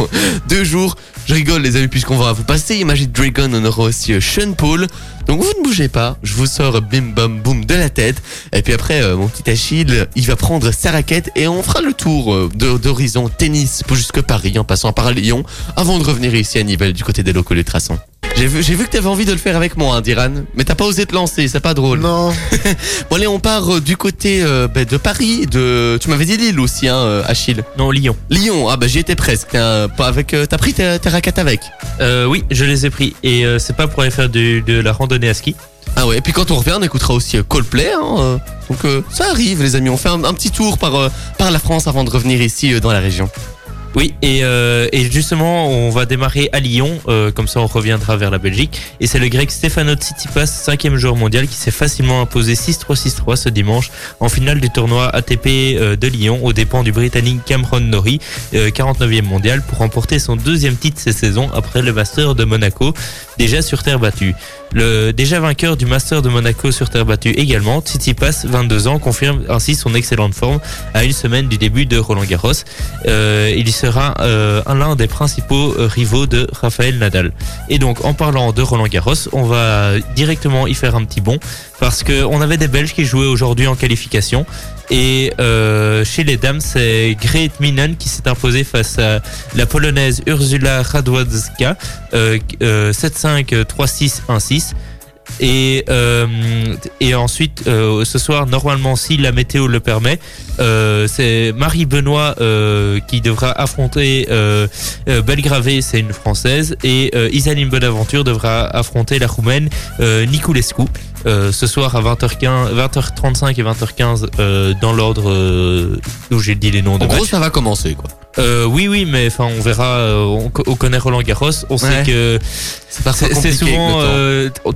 Speaker 3: deux jours. Je rigole les amis puisqu'on va vous passer Imagine Dragon, on aura aussi euh, Sean Paul. Donc vous ne bougez pas, je vous sors bim bam boum de la tête. Et puis après, euh, mon petit Achille, il va prendre sa raquette et on fera le tour euh, d'horizon tennis jusque Paris en passant par Lyon avant de revenir ici à Nivelles du côté des locaux du Traçon. J'ai vu, j'ai vu que t'avais envie de le faire avec moi, hein, Diran, mais t'as pas osé te lancer, c'est pas drôle.
Speaker 4: Non,
Speaker 3: Bon allez, on part euh, du côté euh, ben, de Paris, de. Tu m'avais dit Lille aussi, hein, euh, Achille.
Speaker 5: Non, Lyon.
Speaker 3: Lyon, ah bah j'y étais presque. T'as pas avec, euh, t'as pris tes, tes raquettes avec?
Speaker 5: Euh, oui, je les ai pris. Et euh, c'est pas pour aller faire de la randonnée à ski.
Speaker 3: Ah ouais. Et puis quand on revient, on écoutera aussi euh, Coldplay. Hein, euh. donc euh, ça arrive, les amis. On fait un, un petit tour par euh, par la France avant de revenir ici euh, dans la région.
Speaker 5: Oui, et, euh, et justement, on va démarrer à Lyon, euh, comme ça on reviendra vers la Belgique. Et c'est le grec Stefano Tsitsipas, cinquième joueur mondial, qui s'est facilement imposé 6-3-6-3 ce dimanche en finale du tournoi ATP euh, de Lyon aux dépens du Britannique Cameron Norrie, euh, 49e mondial, pour remporter son deuxième titre cette saison après le Master de Monaco, déjà sur terre battue. Le déjà vainqueur du Master de Monaco sur terre battue également, Tsitsipas, 22 ans, confirme ainsi son excellente forme à une semaine du début de Roland Garros. Euh, il sera euh, l'un des principaux euh, rivaux de Rafael Nadal. Et donc, en parlant de Roland Garros, on va directement y faire un petit bond parce que on avait des Belges qui jouaient aujourd'hui en qualification. Et euh, chez les dames, c'est Grete Minen qui s'est imposée face à la polonaise Ursula Radwanska euh, euh 7-5, 5 36 1 6. Et, euh, et ensuite, euh, ce soir, normalement, si la météo le permet, euh, c'est Marie Benoît qui devra affronter Belgravé, c'est une Française, et Isaline Bonaventure devra affronter la Roumaine Niculescu. Euh, ce soir à 20h15, 20h35 et 20h15 euh, dans l'ordre euh, où j'ai dit les noms de
Speaker 3: En gros,
Speaker 5: matchs.
Speaker 3: ça va commencer quoi.
Speaker 5: Oui, oui, mais enfin, on verra. on, co- on connaît Roland Garros. On
Speaker 3: Ouais.
Speaker 5: sait que
Speaker 3: C'est
Speaker 5: souvent.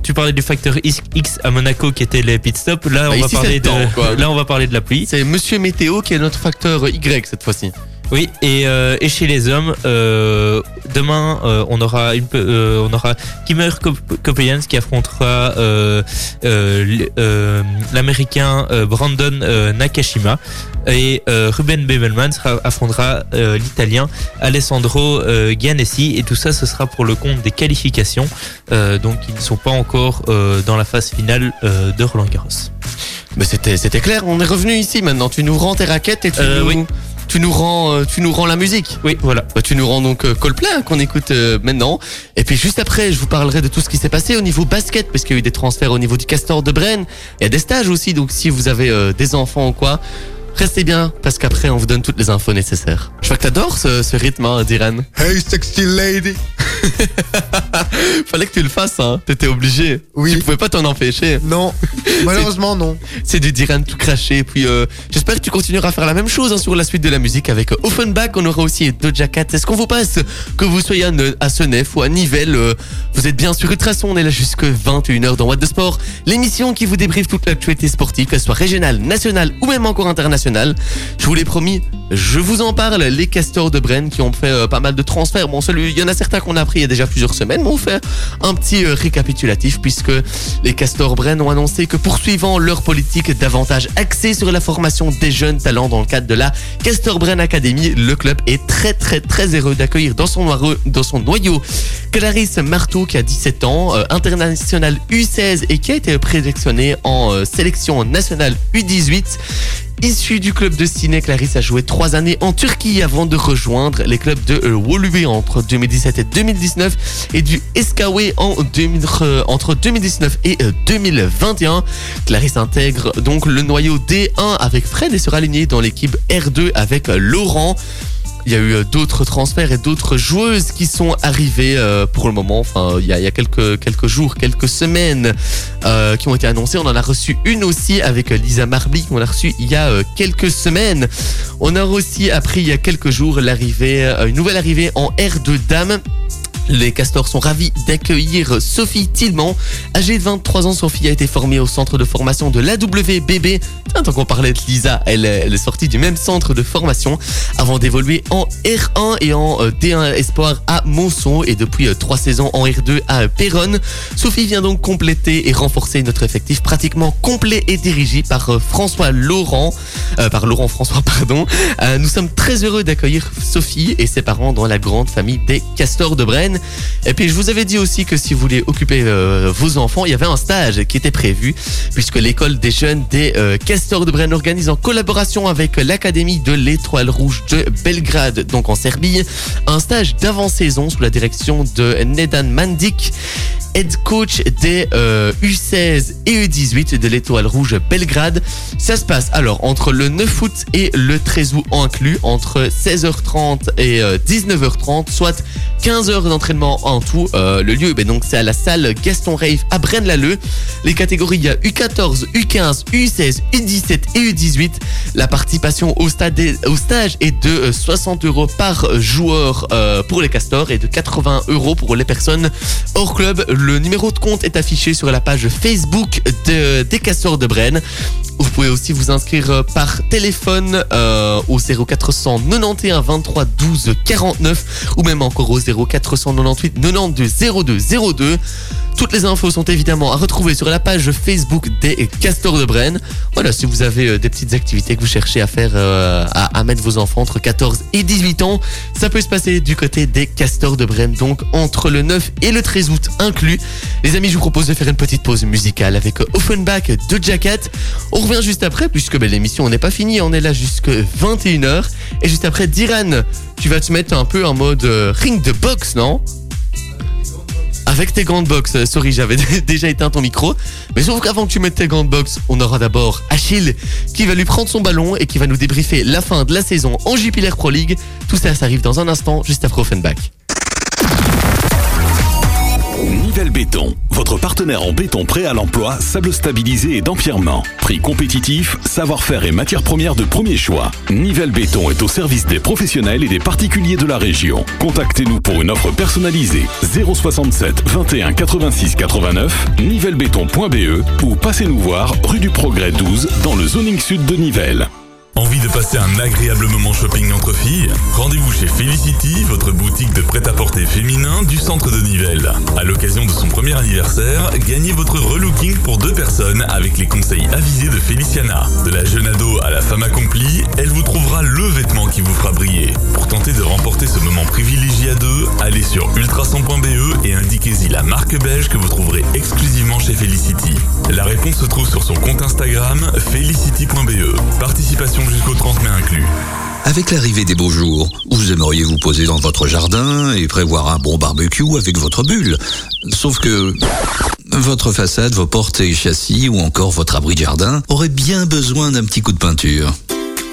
Speaker 5: tu parlais du facteur X à Monaco qui était les pit stops. Là,
Speaker 3: Bah,
Speaker 5: on va parler
Speaker 3: temps,
Speaker 5: de. Là, on va parler de la pluie.
Speaker 3: C'est Monsieur Météo qui est notre facteur Y cette fois-ci.
Speaker 5: Oui, et, euh, et chez les hommes, euh, demain, euh, on aura une, on aura Kimmer Kopejans qui affrontera l'américain Brandon Nakashima et Ruben Bevelman sera, affrontera l'italien Alessandro Giannessi et tout ça, ce sera pour le compte des qualifications, donc ils ne sont pas encore dans la phase finale de Roland Garros.
Speaker 3: Mais c'était c'était clair. On est revenu ici maintenant. Tu nous rends tes raquettes et tu nous
Speaker 5: oui.
Speaker 3: Tu nous rends euh, tu nous rends la musique.
Speaker 5: Oui, voilà.
Speaker 3: Bah, tu nous rends donc euh, Coldplay hein, qu'on écoute euh, maintenant. Et puis juste après, je vous parlerai de tout ce qui s'est passé au niveau basket parce qu'il y a eu des transferts au niveau du Castor de Brenne. Il y a des stages aussi, donc si vous avez euh, des enfants ou quoi, restez bien parce qu'après on vous donne toutes les infos nécessaires. Je vois que t'adores ce, ce rythme, hein, Diran.
Speaker 4: hey sexy lady.
Speaker 3: Fallait que tu le fasses, hein. T'étais obligé.
Speaker 4: Oui.
Speaker 3: Tu pouvais pas t'en empêcher.
Speaker 4: Non, malheureusement non.
Speaker 3: C'est du Diran tout craché. Puis euh, j'espère que tu continueras à faire la même chose hein, sur la suite de la musique avec euh, Offenbach. On aura aussi Doja Cat. Est-ce qu'on vous passe que vous soyez à, Ne- à Senef ou à Nivelles euh, Vous êtes bien sur Ultrason. On est là jusque 21h dans What the Sport. L'émission qui vous débriefe toute l'actualité sportive, qu'elle soit régionale, nationale ou même encore internationale. Je vous l'ai promis, je vous en parle. Les castors de Brenne qui ont fait euh, pas mal de transferts. Bon, celui, il y en a certains qu'on a pris il y a déjà plusieurs semaines, mais on fait un petit euh, récapitulatif puisque les castors Brenne ont annoncé que poursuivant leur politique davantage axée sur la formation des jeunes talents dans le cadre de la Castor Brenne Academy, le club est très très très heureux d'accueillir dans son noyau, dans son noyau Clarisse Marteau qui a 17 ans, euh, international U16 et qui a été présélectionnée en euh, sélection nationale U18. Issue du club de Ciné, Clarisse a joué trois années en Turquie avant de rejoindre les clubs de euh, Woluwe entre 2017 et 2019 et du 2000, euh, entre 2019 et euh, 2021. Clarisse intègre donc le noyau D1 avec Fred et sera alignée dans l'équipe R2 avec euh, Laurent. Il y a eu euh, d'autres transferts et d'autres joueuses qui sont arrivées euh, pour le moment. Enfin, il y a, quelques, jours, quelques semaines euh, qui ont été annoncées. On en a reçu une aussi avec Lisa Marby qu'on a reçue il y a quelques semaines. On a aussi appris il y a quelques jours l'arrivée, une nouvelle arrivée en R2 Dames. Les castors sont ravis d'accueillir Sophie Tillman. Âgée de 23 ans, Sophie a été formée au centre de formation de l'AWBB. Tant qu'on parlait de Lisa, elle, est- sortie du même centre de formation avant d'évoluer en R1 et en euh, D1 Espoir à Monceau et depuis euh, trois saisons en R2 à Péronne. Sophie vient donc compléter et renforcer notre effectif pratiquement complet et dirigé par euh, François Laurent, euh, par Laurent François, pardon. Euh, nous sommes très heureux d'accueillir Sophie et ses parents dans la grande famille des Castors de Brenne. Et puis je vous avais dit aussi que si vous voulez occuper euh, vos enfants, il y avait un stage qui était prévu puisque l'école des jeunes des euh, Castors de Brenne organise en collaboration avec l'académie de l'Étoile Rouge de Belgrade, donc en Serbie, un stage d'avant-saison sous la direction de Nedan Mandik head coach des euh, U16 et U18 de l'Étoile Rouge Belgrade. Ça se passe alors entre le 9 août et le 13 août inclus, entre 16h30 et euh, 19h30, soit 15 heures d'entraînement en tout. Euh, le lieu, ben donc c'est à la salle Gaston Rave à Braine-l'Alleud. Les catégories, il y a U14, U15, U16, U17 et U18. La participation au, stade au stage est de euh, 60 euros par joueur euh, pour les castors et de 80 euros pour les personnes hors club. Le numéro de compte est affiché sur la page Facebook de- des castors de Brenne. Vous pouvez aussi vous inscrire euh, par téléphone euh, au 0491 23 12 49 ou même encore au 0498 92 02 02. Toutes les infos sont évidemment à retrouver sur la page Facebook des Castors de Brenne. Voilà, si vous avez euh, des petites activités que vous cherchez à faire, euh, à, mettre vos enfants entre 14 et 18 ans, ça peut se passer du côté des Castors de Brenne, donc entre le 9 et le 13 août inclus. Les amis, je vous propose de faire une petite pause musicale avec euh, Offenbach de Jacket. On revient juste après, puisque ben, l'émission n'est pas finie, on est là jusque 21h. Et juste après, Diran, tu vas te mettre un peu en mode euh, ring de boxe, non? Avec tes gants de boxe, Euh, sorry, j'avais déjà éteint ton micro. Mais sauf qu'avant que tu mettes tes gants de boxe, on aura d'abord Achille qui va lui prendre son ballon et qui va nous débriefer la fin de la saison en Jupiler Pro League. Tout ça, ça arrive dans un instant, juste après Offenbach.
Speaker 7: Nivelle Béton, votre partenaire en béton prêt à l'emploi, sable stabilisé et d'empierrement. Prix compétitif, savoir-faire et matières premières de premier choix. Nivelle Béton est au service des professionnels et des particuliers de la région. Contactez-nous pour une offre personnalisée 067 21 86 89 nivellebéton.be ou passez nous voir rue du Progrès 12 dans le zoning sud de Nivelles.
Speaker 8: Envie de passer un agréable moment shopping entre filles? Rendez-vous chez Felicity, votre boutique de prêt-à-porter féminin du centre de Nivelles. À l'occasion de son premier anniversaire, gagnez votre relooking pour deux personnes avec les conseils avisés de Feliciana. De la jeune ado à la femme accomplie, elle vous trouvera le vêtement qui vous fera briller. Pour tenter de remporter ce moment privilégié à deux, allez sur ultrason.be et indiquez-y la marque belge que vous trouverez exclusivement chez Felicity. La réponse se trouve sur son compte Instagram felicity.be. Participation jusqu'au 30 mai inclus.
Speaker 9: Avec l'arrivée des beaux jours, vous aimeriez vous poser dans votre jardin et prévoir un bon barbecue avec votre bulle. Sauf que votre façade, vos portes et châssis ou encore votre abri de jardin auraient bien besoin d'un petit coup de peinture.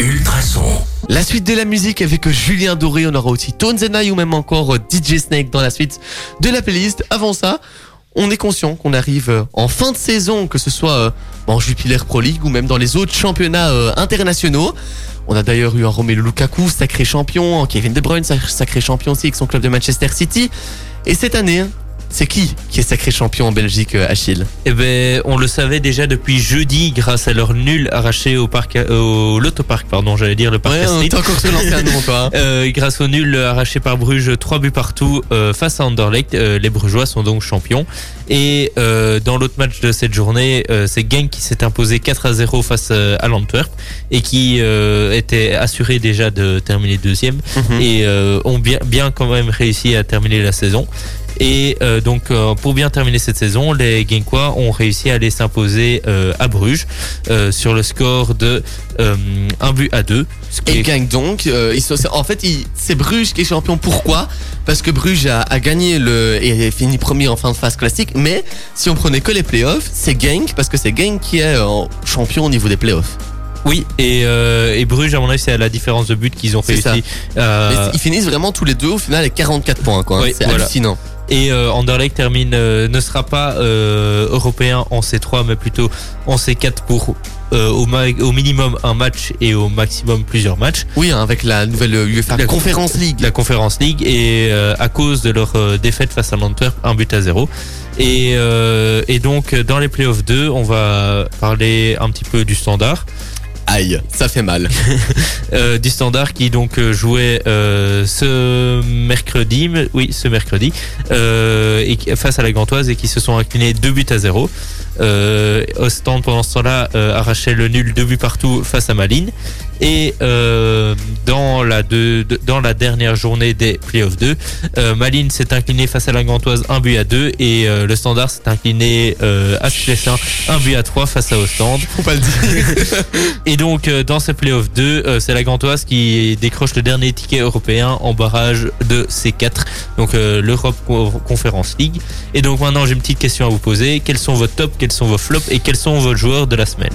Speaker 2: Ultrason.
Speaker 3: La suite de la musique avec Julien Doré, on aura aussi Tones and I ou même encore DJ Snake dans la suite de la playlist. Avant ça, on est conscient qu'on arrive euh, en fin de saison, que ce soit euh, en Jupiler Pro League ou même dans les autres championnats euh, internationaux. On a d'ailleurs eu un Romelu Lukaku, sacré champion, Kevin De Bruyne, sac- sacré champion aussi avec son club de Manchester City. Et cette année, c'est qui qui est sacré champion en Belgique, euh, Achille
Speaker 5: Eh ben, on le savait déjà depuis jeudi grâce à leur nul arraché au parc, euh, au l'autoparc, pardon, j'allais dire le parc
Speaker 3: Ouais, on encore sur l'ancien nom, toi.
Speaker 5: Euh, grâce au nul arraché par Bruges, 3 buts partout euh, face à Anderlecht, euh, les Brugeois sont donc champions. Et dans l'autre match de cette journée, c'est Genk qui s'est imposé 4 à 0 face à l'Antwerp et qui était assuré déjà de terminer deuxième
Speaker 3: Mhm.
Speaker 5: et ont bien, bien quand même réussi à terminer la saison. Et euh, donc, euh, pour bien terminer cette saison, les Genkois ont réussi à aller s'imposer euh, à Bruges sur le score de euh, 1 but à 2. ce qui
Speaker 3: Et
Speaker 5: est-
Speaker 3: donc. ils sont- en fait, c'est Bruges qui est champion. Pourquoi? Parce que Bruges a, a gagné le et a fini premier en fin de phase classique. Mais si on prenait que les playoffs, c'est Genk parce que c'est Genk qui est champion au niveau des playoffs.
Speaker 5: Oui, et, euh, et Bruges, à mon avis, c'est à la différence de but qu'ils ont euh,
Speaker 3: Mais ils finissent vraiment tous les deux au final avec 44 points. quoi.
Speaker 5: Oui,
Speaker 3: c'est
Speaker 5: voilà.
Speaker 3: hallucinant.
Speaker 5: Et euh, Anderlecht termine, euh, ne sera pas euh, européen en C3, mais plutôt en C4 pour euh, au, au minimum un match et au maximum plusieurs matchs.
Speaker 3: Oui, hein, avec la nouvelle UEFA
Speaker 5: La-
Speaker 3: Conference League.
Speaker 5: La Conference League et euh, à cause de leur euh, défaite face à l'Antwerp, un but à zéro. Et, euh, et donc dans les playoffs 2, on va parler un petit peu du standard.
Speaker 3: Aïe, ça fait mal.
Speaker 5: Euh, du standard qui donc euh, jouait euh, ce mercredi, oui ce mercredi, euh, et face à la Gantoise et qui se sont inclinés 2 buts à 0. Euh, Ostende pendant ce temps-là arrachait le nul 2 buts partout face à Malines. Et euh, dans, la deux- de- dans la dernière journée des playoffs 2, euh, Malines s'est incliné face à la Gantoise 1 but à 2 et euh, le standard s'est incliné euh, à Schleswig 1 but à 3 face à Ostende.
Speaker 3: Faut pas le dire.
Speaker 5: Et donc, euh, dans ces playoffs 2, euh, c'est la Gantoise qui décroche le dernier ticket européen en barrage de C4, donc euh, l'Europe Co- Conference League. Et donc maintenant, j'ai une petite question à vous poser. Quels sont vos tops, quels sont vos flops et quels sont vos joueurs de la semaine?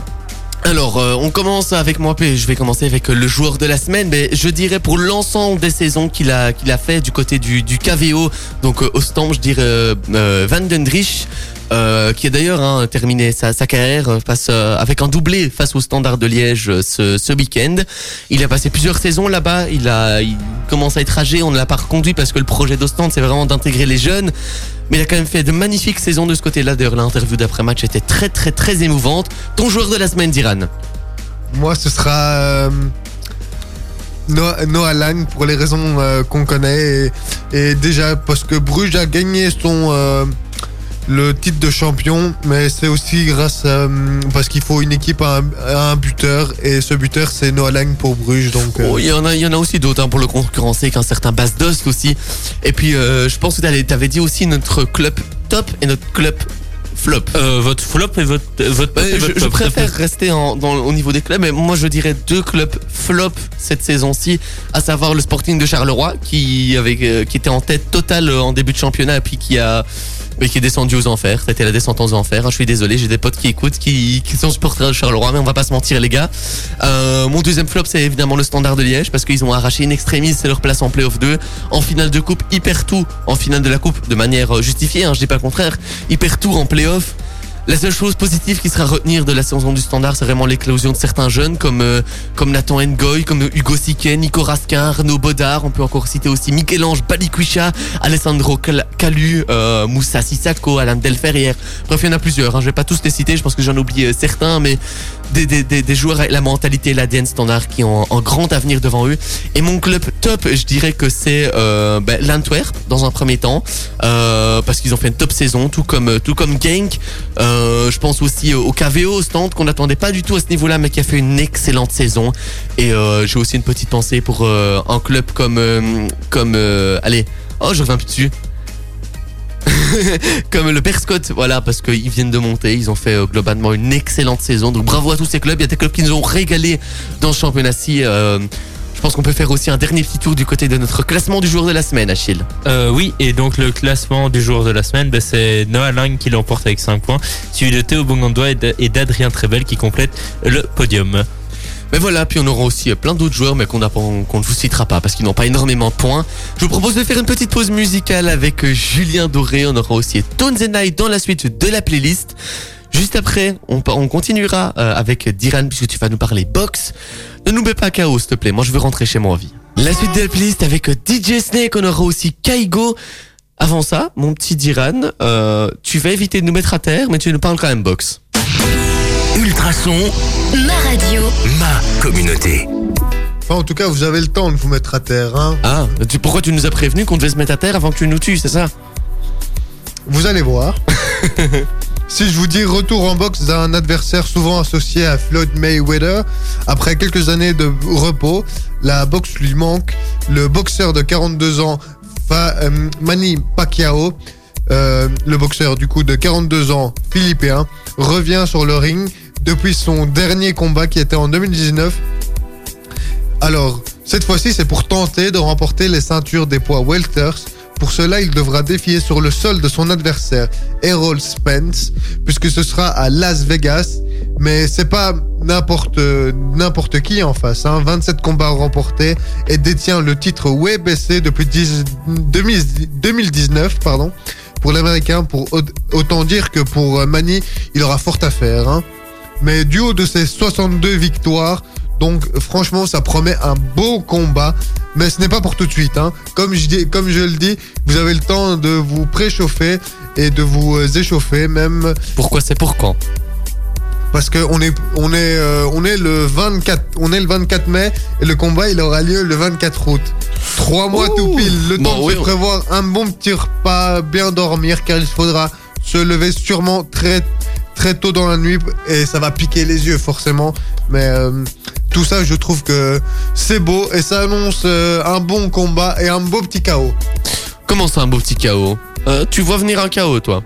Speaker 3: Alors, euh, on commence avec moi. Je vais commencer avec euh, le joueur de la semaine. Mais je dirais pour l'ensemble des saisons qu'il a qu'il a fait du côté du, du KVO, donc euh, Ostend, je dirais euh, euh, Van den Driesch, euh, qui a d'ailleurs hein, terminé sa, carrière euh, face euh, avec un doublé face au Standard de Liège ce, week-end. Il a passé plusieurs saisons là-bas. Il a commence à être âgé. On ne l'a pas reconduit parce que le projet d'Ostende, c'est vraiment d'intégrer les jeunes. Mais il a quand même fait de magnifiques saisons de ce côté-là. D'ailleurs, l'interview d'après-match était très, très, très émouvante. Ton joueur de la semaine, Diran
Speaker 4: Moi, ce sera Noah, Noah Lang pour les raisons qu'on connaît. Et, déjà parce que Bruges a gagné son le titre de champion, mais c'est aussi grâce à, euh, parce qu'il faut une équipe à un, à un buteur et ce buteur c'est Noah Lang pour Bruges. Donc euh,
Speaker 3: Oh, il y en a, il y en a aussi d'autres hein, pour le concurrencer qu'un certain Bas Dost aussi. Et puis, euh, je pense que t'avais t'avais dit aussi notre club top et notre club flop.
Speaker 5: euh, Votre flop et votre, votre top
Speaker 3: Ouais,
Speaker 5: et
Speaker 3: je,
Speaker 5: votre
Speaker 3: je
Speaker 5: top.
Speaker 3: préfère rester en- dans, au niveau des clubs, mais moi je dirais deux clubs flop cette saison-ci, à savoir le Sporting de Charleroi qui avait qui était en tête totale en début de championnat et puis qui a mais qui est descendu aux enfers. C'était la descente aux enfers. hein, Je suis désolé, j'ai des potes qui écoutent, qui, sont supporters de Charleroi, mais on va pas se mentir les gars. Euh, mon deuxième flop, c'est évidemment le Standard de Liège parce qu'ils ont arraché une extrémiste, c'est leur place en playoff 2, en finale de coupe, hyper tout, en finale de la coupe de manière euh, justifiée, hein, je dis pas le contraire, hyper tout en playoff. La seule chose positive qui sera à retenir de la saison du standard, c'est vraiment l'éclosion de certains jeunes comme euh, comme Nathan Ngoy, comme Hugo Siquet, Nico Raskin, Arnaud Bodard. On peut encore citer aussi Michel-Ange Balikwisha, Alessandro Cal- Calu, euh, Moussa Sissako, Alain Delferrière. Bref, il y en a plusieurs. Hein. Je vais pas tous les citer. Je pense que j'en oublie euh, certains, mais des, joueurs avec la mentalité et l'ADN standard qui ont un grand avenir devant eux. Et mon club top, je dirais que c'est euh, ben, l'Antwerp dans un premier temps, euh, parce qu'ils ont fait une top saison, tout comme tout comme Genk. Euh, je pense aussi au KVO, au stand qu'on n'attendait pas du tout à ce niveau-là, mais qui a fait une excellente saison. Et euh, j'ai aussi une petite pensée pour euh, un club comme euh, comme euh, allez, oh je reviens plus dessus. comme le Perscott, voilà, parce qu'ils viennent de monter, ils ont fait euh, globalement une excellente saison. Donc bravo à tous ces clubs. Il y a des clubs qui nous ont régalé dans ce championnat-ci. Euh, je pense qu'on peut faire aussi un dernier petit tour du côté de notre classement du jour de la semaine, Achille.
Speaker 5: Euh, oui, et donc le classement du jour de la semaine, ben, c'est Noah Lang qui l'emporte avec 5 points, suivi de Théo Bongandois et d'Adrien Trebel qui complètent le podium.
Speaker 3: Mais voilà, puis on aura aussi plein d'autres joueurs, mais qu'on ne vous citera pas parce qu'ils n'ont pas énormément de points. Je vous propose de faire une petite pause musicale avec euh, Julien Doré. On aura aussi Tones and Night dans la suite de la playlist. Juste après, on, on continuera euh, avec Diran puisque tu vas nous parler box. Ne nous mets pas KO, s'il te plaît. Moi, je veux rentrer chez moi, vie. La suite de la playlist avec euh, DJ Snake. On aura aussi Kaigo. Avant ça, mon petit Diran, tu vas éviter de nous mettre à terre, mais tu nous parles quand même box.
Speaker 2: Ultrason,
Speaker 1: Ma radio.
Speaker 2: ma communauté.
Speaker 4: enfin, en tout cas, vous avez le temps de vous mettre à terre. Hein.
Speaker 3: Ah, tu, pourquoi tu nous as prévenu qu'on devait se mettre à terre avant que tu nous tues, c'est ça?
Speaker 4: Vous allez voir. si je vous dis retour en boxe d'un adversaire souvent associé à Floyd Mayweather, après quelques années de repos, la boxe lui manque. Le boxeur de 42 ans Fa- euh, Manny Pacquiao, euh, le boxeur du coup de 42 ans philippin, revient sur le ring depuis son dernier combat qui était en 2019. Alors, cette fois-ci, c'est pour tenter de remporter les ceintures des poids welters. Pour cela, il devra défier sur le sol de son adversaire, Errol Spence, puisque ce sera à Las Vegas. Mais c'est pas n'importe qui en face. Hein. 27 combats remportés et détient le titre WBC depuis 10 2000 2019, pardon, pour l'américain. Pour au- autant dire que pour euh, Manny, il aura fort à faire. Hein. Mais du haut de ses 62 victoires, donc franchement, ça promet un beau combat. Mais ce n'est pas pour tout de suite. Hein. Comme, je dis, comme je le dis, vous avez le temps de vous préchauffer et de vous euh, échauffer même
Speaker 3: Pourquoi c'est pour quand?
Speaker 4: Parce que on est on est euh, on est le 24 on est le 24 mai et le combat il aura lieu le 24 août. Trois mois
Speaker 3: Ouh.
Speaker 4: tout pile, le
Speaker 3: Bon,
Speaker 4: temps de
Speaker 3: oui,
Speaker 4: se
Speaker 3: on-
Speaker 4: prévoir un bon petit repas, bien dormir car il faudra se lever sûrement très très tôt dans la nuit et ça va piquer les yeux forcément. Mais euh, tout ça je trouve que c'est beau et ça annonce euh, un bon combat et un beau petit chaos.
Speaker 3: Comment ça, un beau petit chaos? Euh, Tu vois venir un chaos, toi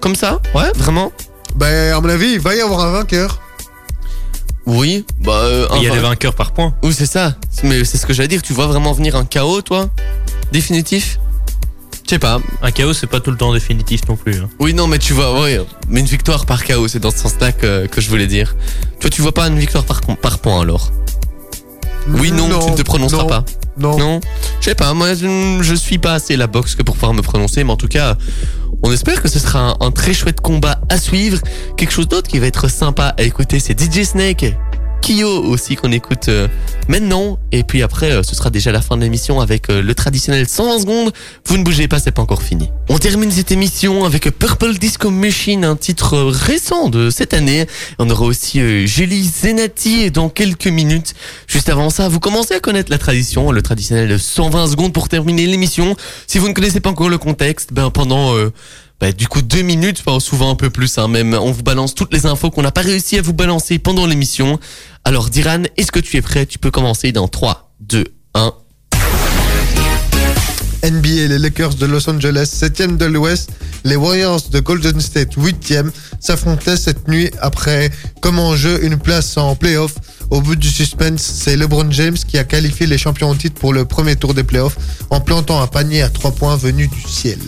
Speaker 3: Comme ça? Ouais, vraiment?
Speaker 4: Ben à mon avis il va y avoir un vainqueur.
Speaker 3: Oui, bah. euh,
Speaker 5: Il y a des vainqueurs par point.
Speaker 3: Oui, c'est ça. Mais c'est ce que j'allais dire. Tu vois vraiment venir un chaos, toi? Définitif? Je sais pas.
Speaker 5: Un chaos, c'est pas tout le temps définitif non plus. hein.
Speaker 3: Oui, non, mais tu vois, ouais. Mais une victoire par chaos, c'est dans ce sens-là que, que je voulais dire. Toi, tu vois pas une victoire par, par point alors? Oui, non, tu ne te prononceras
Speaker 4: non,
Speaker 3: pas.
Speaker 4: Non.
Speaker 3: Non? Je sais pas, moi, je, je suis pas assez la boxe que pour pouvoir me prononcer, mais en tout cas. On espère que ce sera un, un très chouette combat à suivre. Quelque chose d'autre qui va être sympa à écouter, c'est DJ Snake. Kyo aussi qu'on écoute euh, maintenant. Et puis après, euh, ce sera déjà la fin de l'émission avec euh, le traditionnel 120 secondes. Vous ne bougez pas, c'est pas encore fini. On termine cette émission avec Purple Disco Machine, un titre récent de cette année. On aura aussi Julie Zenati dans quelques minutes. Juste avant ça, vous commencez à connaître la tradition, le traditionnel 120 secondes pour terminer l'émission. Si vous ne connaissez pas encore le contexte, ben pendant euh, bah, du coup deux minutes, souvent un peu plus, hein, même. On vous balance toutes les infos qu'on n'a pas réussi à vous balancer pendant l'émission. Alors Diran, est-ce que tu es prêt? Tu peux commencer dans 3, 2, 1.
Speaker 4: NBA, les Lakers de Los Angeles, 7e de l'Ouest, les Warriors de Golden State, 8e, s'affrontaient cette nuit après comme en jeu une place en playoff. Au bout du suspense, c'est LeBron James qui a qualifié les champions en titre pour le premier tour des playoffs en plantant un panier à 3 points venu du ciel.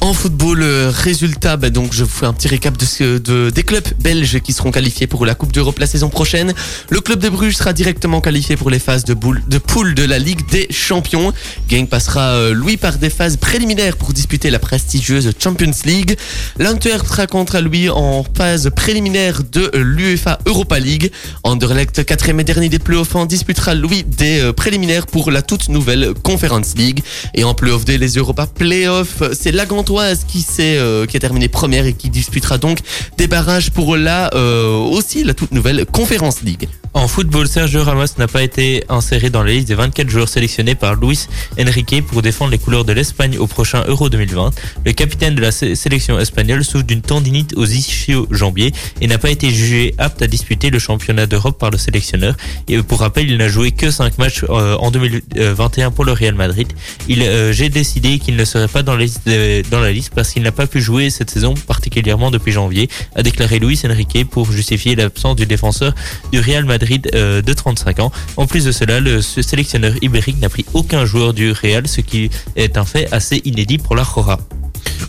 Speaker 3: En football, euh, résultat, bah donc je vous fais un petit récap de, ce- de- des clubs belges qui seront qualifiés pour la Coupe d'Europe la saison prochaine. Le club de Bruges sera directement qualifié pour les phases de, poule de la Ligue des Champions. Gang passera, euh, lui, par des phases préliminaires pour disputer la prestigieuse Champions League. L'Antwerp sera à lui en phase préliminaire de l'UEFA Europa League. Anderlecht, quatrième et dernier des playoffs, en disputera lui des euh, préliminaires pour la toute nouvelle Conference League. Et en playoff D, les Europa Playoffs, c'est la Gantoise qui s'est euh, qui a terminé première et qui disputera donc des barrages pour la euh, aussi la toute nouvelle Conference League.
Speaker 5: En football, Sergio Ramos n'a pas été inséré dans la liste des 24 joueurs sélectionnés par Luis Enrique pour défendre les couleurs de l'Espagne au prochain Euro 2020. Le capitaine de la sé- sélection espagnole souffre d'une tendinite aux ischio-jambiers et n'a pas été jugé apte à disputer le championnat d'Europe par le sélectionneur. Et pour rappel, il n'a joué que 5 matchs euh, en 2021 pour le Real Madrid. Euh, j'ai décidé qu'il ne serait pas dans de- dans la liste parce qu'il n'a pas pu jouer cette saison, particulièrement depuis janvier, a déclaré Luis Enrique pour justifier l'absence du défenseur du Real Madrid euh, de 35 ans. En plus de cela, le sélectionneur ibérique n'a pris aucun joueur du Real, ce qui est un fait assez inédit pour la Rora.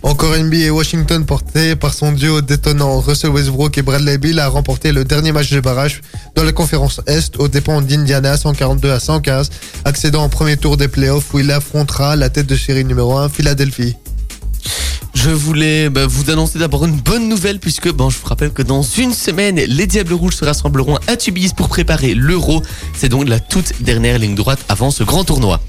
Speaker 4: Encore NBA, Washington porté par son duo détonnant Russell Westbrook et Bradley Bill a remporté le dernier match de barrage dans la conférence Est aux dépens d'Indiana 142 à 115, accédant au premier tour des playoffs où il affrontera la tête de série numéro 1, Philadelphie.
Speaker 3: Je voulais bah, vous annoncer d'abord une bonne nouvelle puisque bon, je vous rappelle que dans une semaine, les Diables Rouges se rassembleront à Tubize pour préparer l'Euro. C'est donc la toute dernière ligne droite avant ce grand tournoi.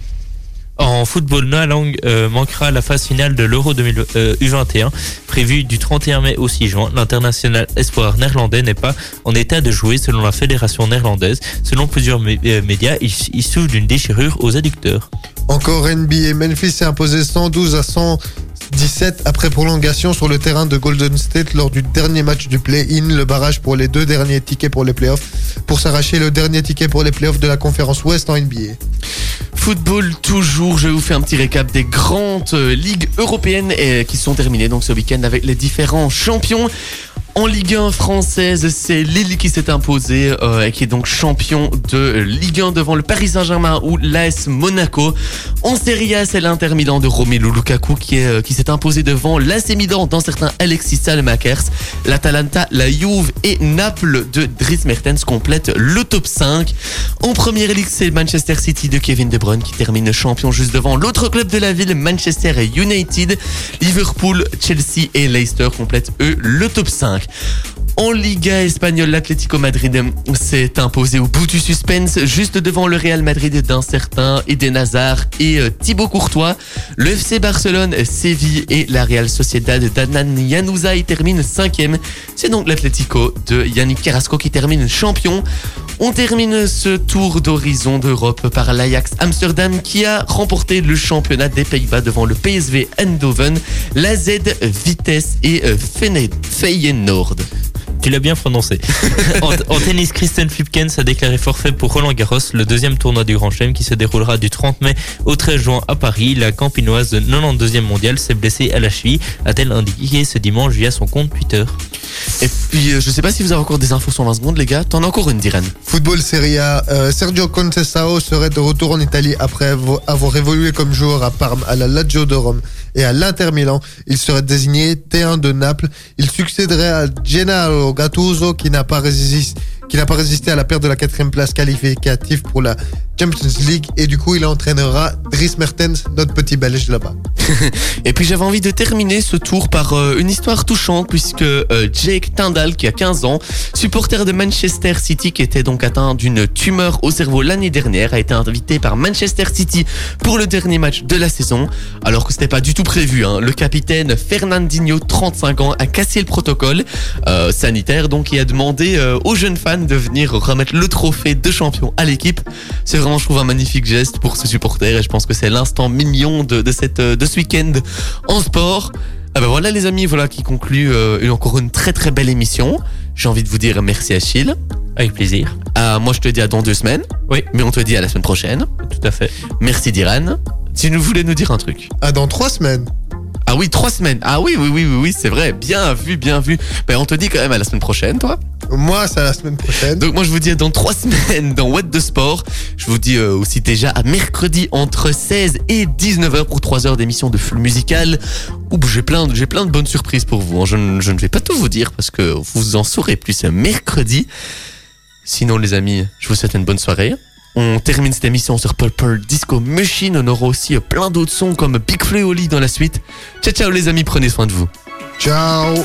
Speaker 5: En football, Noah Lang euh, manquera la phase finale de l'Euro 2000 euh, U21, prévue du 31 mai au 6 juin. L'international espoir néerlandais n'est pas en état de jouer selon la fédération néerlandaise. Selon plusieurs mé- euh, médias, il, il souffre d'une déchirure aux adducteurs.
Speaker 4: Encore NBA, Memphis s'est imposé 112 à 110 17 après prolongation sur le terrain de Golden State lors du dernier match du play-in, le barrage pour les deux derniers tickets pour les playoffs, pour s'arracher le dernier ticket pour les playoffs de la conférence Ouest en NBA.
Speaker 3: Football toujours, je vous fais un petit récap des grandes euh, ligues européennes euh, qui sont terminées donc ce week-end avec les différents champions. En Ligue 1 française, c'est Lille qui s'est imposé euh, et qui est donc champion de Ligue 1 devant le Paris Saint-Germain ou l'AS Monaco. En Serie A, c'est l'Inter de Romelu Lukaku qui est, euh, qui s'est imposé devant l'AC Milan dans certains Alexis Salmakers. L'Atalanta, la Juve et Naples de Dries Mertens complètent le top 5. En première ligue, c'est Manchester City de Kevin De Bruyne qui termine champion juste devant l'autre club de la ville, Manchester United. Liverpool, Chelsea et Leicester complètent eux le top 5. En Liga espagnole, l'Atlético Madrid s'est imposé au bout du suspense, juste devant le Real Madrid d'un certain Eden Hazard et euh, Thibaut Courtois. Le FC Barcelone, Séville et la Real Sociedad d'Adnan Januzaj terminent cinquième. C'est donc l'Atlético de Yannick Carrasco qui termine champion. On termine ce tour d'horizon d'Europe par l'Ajax Amsterdam qui a remporté le championnat des Pays-Bas devant le PSV Eindhoven, la Z Vitesse et euh, Feyenoord.
Speaker 5: Tu l'as bien prononcé. en, en tennis, Kristen Flipkens a déclaré forfait pour Roland Garros, le deuxième tournoi du Grand Chelem qui se déroulera du 30 mai au 13 juin à Paris. La campinoise de 92e mondiale s'est blessée à la cheville, a-t-elle indiqué ce dimanche via son compte Twitter.
Speaker 3: Et puis, euh, je sais pas si vous avez encore des infos sur 20 secondes, les gars. T'en as encore une, Diran.
Speaker 4: Football Serie A, euh, Sergio Conceição serait de retour en Italie après avo- avoir évolué comme joueur à Parme, à la Lazio de Rome et à l'Inter Milan. Il serait désigné T1 de Naples. Il succéderait à Gennaro Gattuso qui n'a pas résisté qui n'a pas résisté à la perte de la quatrième place qualificative pour la Champions League et du coup il entraînera Dries Mertens, notre petit belge là-bas.
Speaker 3: Et puis j'avais envie de terminer ce tour par euh, une histoire touchante puisque euh, Jake Tyndall, qui a 15 ans, supporter de Manchester City qui était donc atteint d'une tumeur au cerveau l'année dernière, a été invité par Manchester City pour le dernier match de la saison, alors que c'était pas du tout prévu. hein. Le capitaine Fernandinho, 35 ans, a cassé le protocole euh, sanitaire donc et a demandé aux jeunes fans de venir remettre le trophée de champion à l'équipe. Vraiment, je trouve, un magnifique geste pour ce supporter et je pense que c'est l'instant mignon de, de, cette, euh, de ce week-end en sport. Ah ben voilà les amis, voilà qui conclut euh, une- encore une très très belle émission. J'ai envie de vous dire merci Achille.
Speaker 5: Avec plaisir.
Speaker 3: Ah, moi je te dis à dans deux semaines.
Speaker 5: Oui.
Speaker 3: Mais on te dit à la semaine prochaine.
Speaker 5: Tout à fait.
Speaker 3: Merci Diran. Tu nous voulais nous dire un truc.
Speaker 4: Ah, dans trois semaines.
Speaker 3: Ah oui, trois semaines. Ah oui, oui, oui, oui, oui, c'est vrai. Bien vu, bien vu. Ben on te dit quand même à la semaine prochaine, toi.
Speaker 4: Moi, c'est à la semaine prochaine.
Speaker 3: Donc moi je vous dis dans trois semaines dans What de Sport. Je vous dis euh, aussi déjà à mercredi entre 16 et 19h pour 3 heures d'émission de full musical. Ouh, j'ai plein, j'ai plein de bonnes surprises pour vous. hein. Je, ne- je ne vais pas tout vous dire parce que vous en saurez plus mercredi. Sinon les amis, je vous souhaite une bonne soirée. On termine cette émission sur Purple Disco Machine. On aura aussi plein d'autres sons comme Big lit dans la suite. Ciao ciao les amis, prenez soin de vous.
Speaker 4: Ciao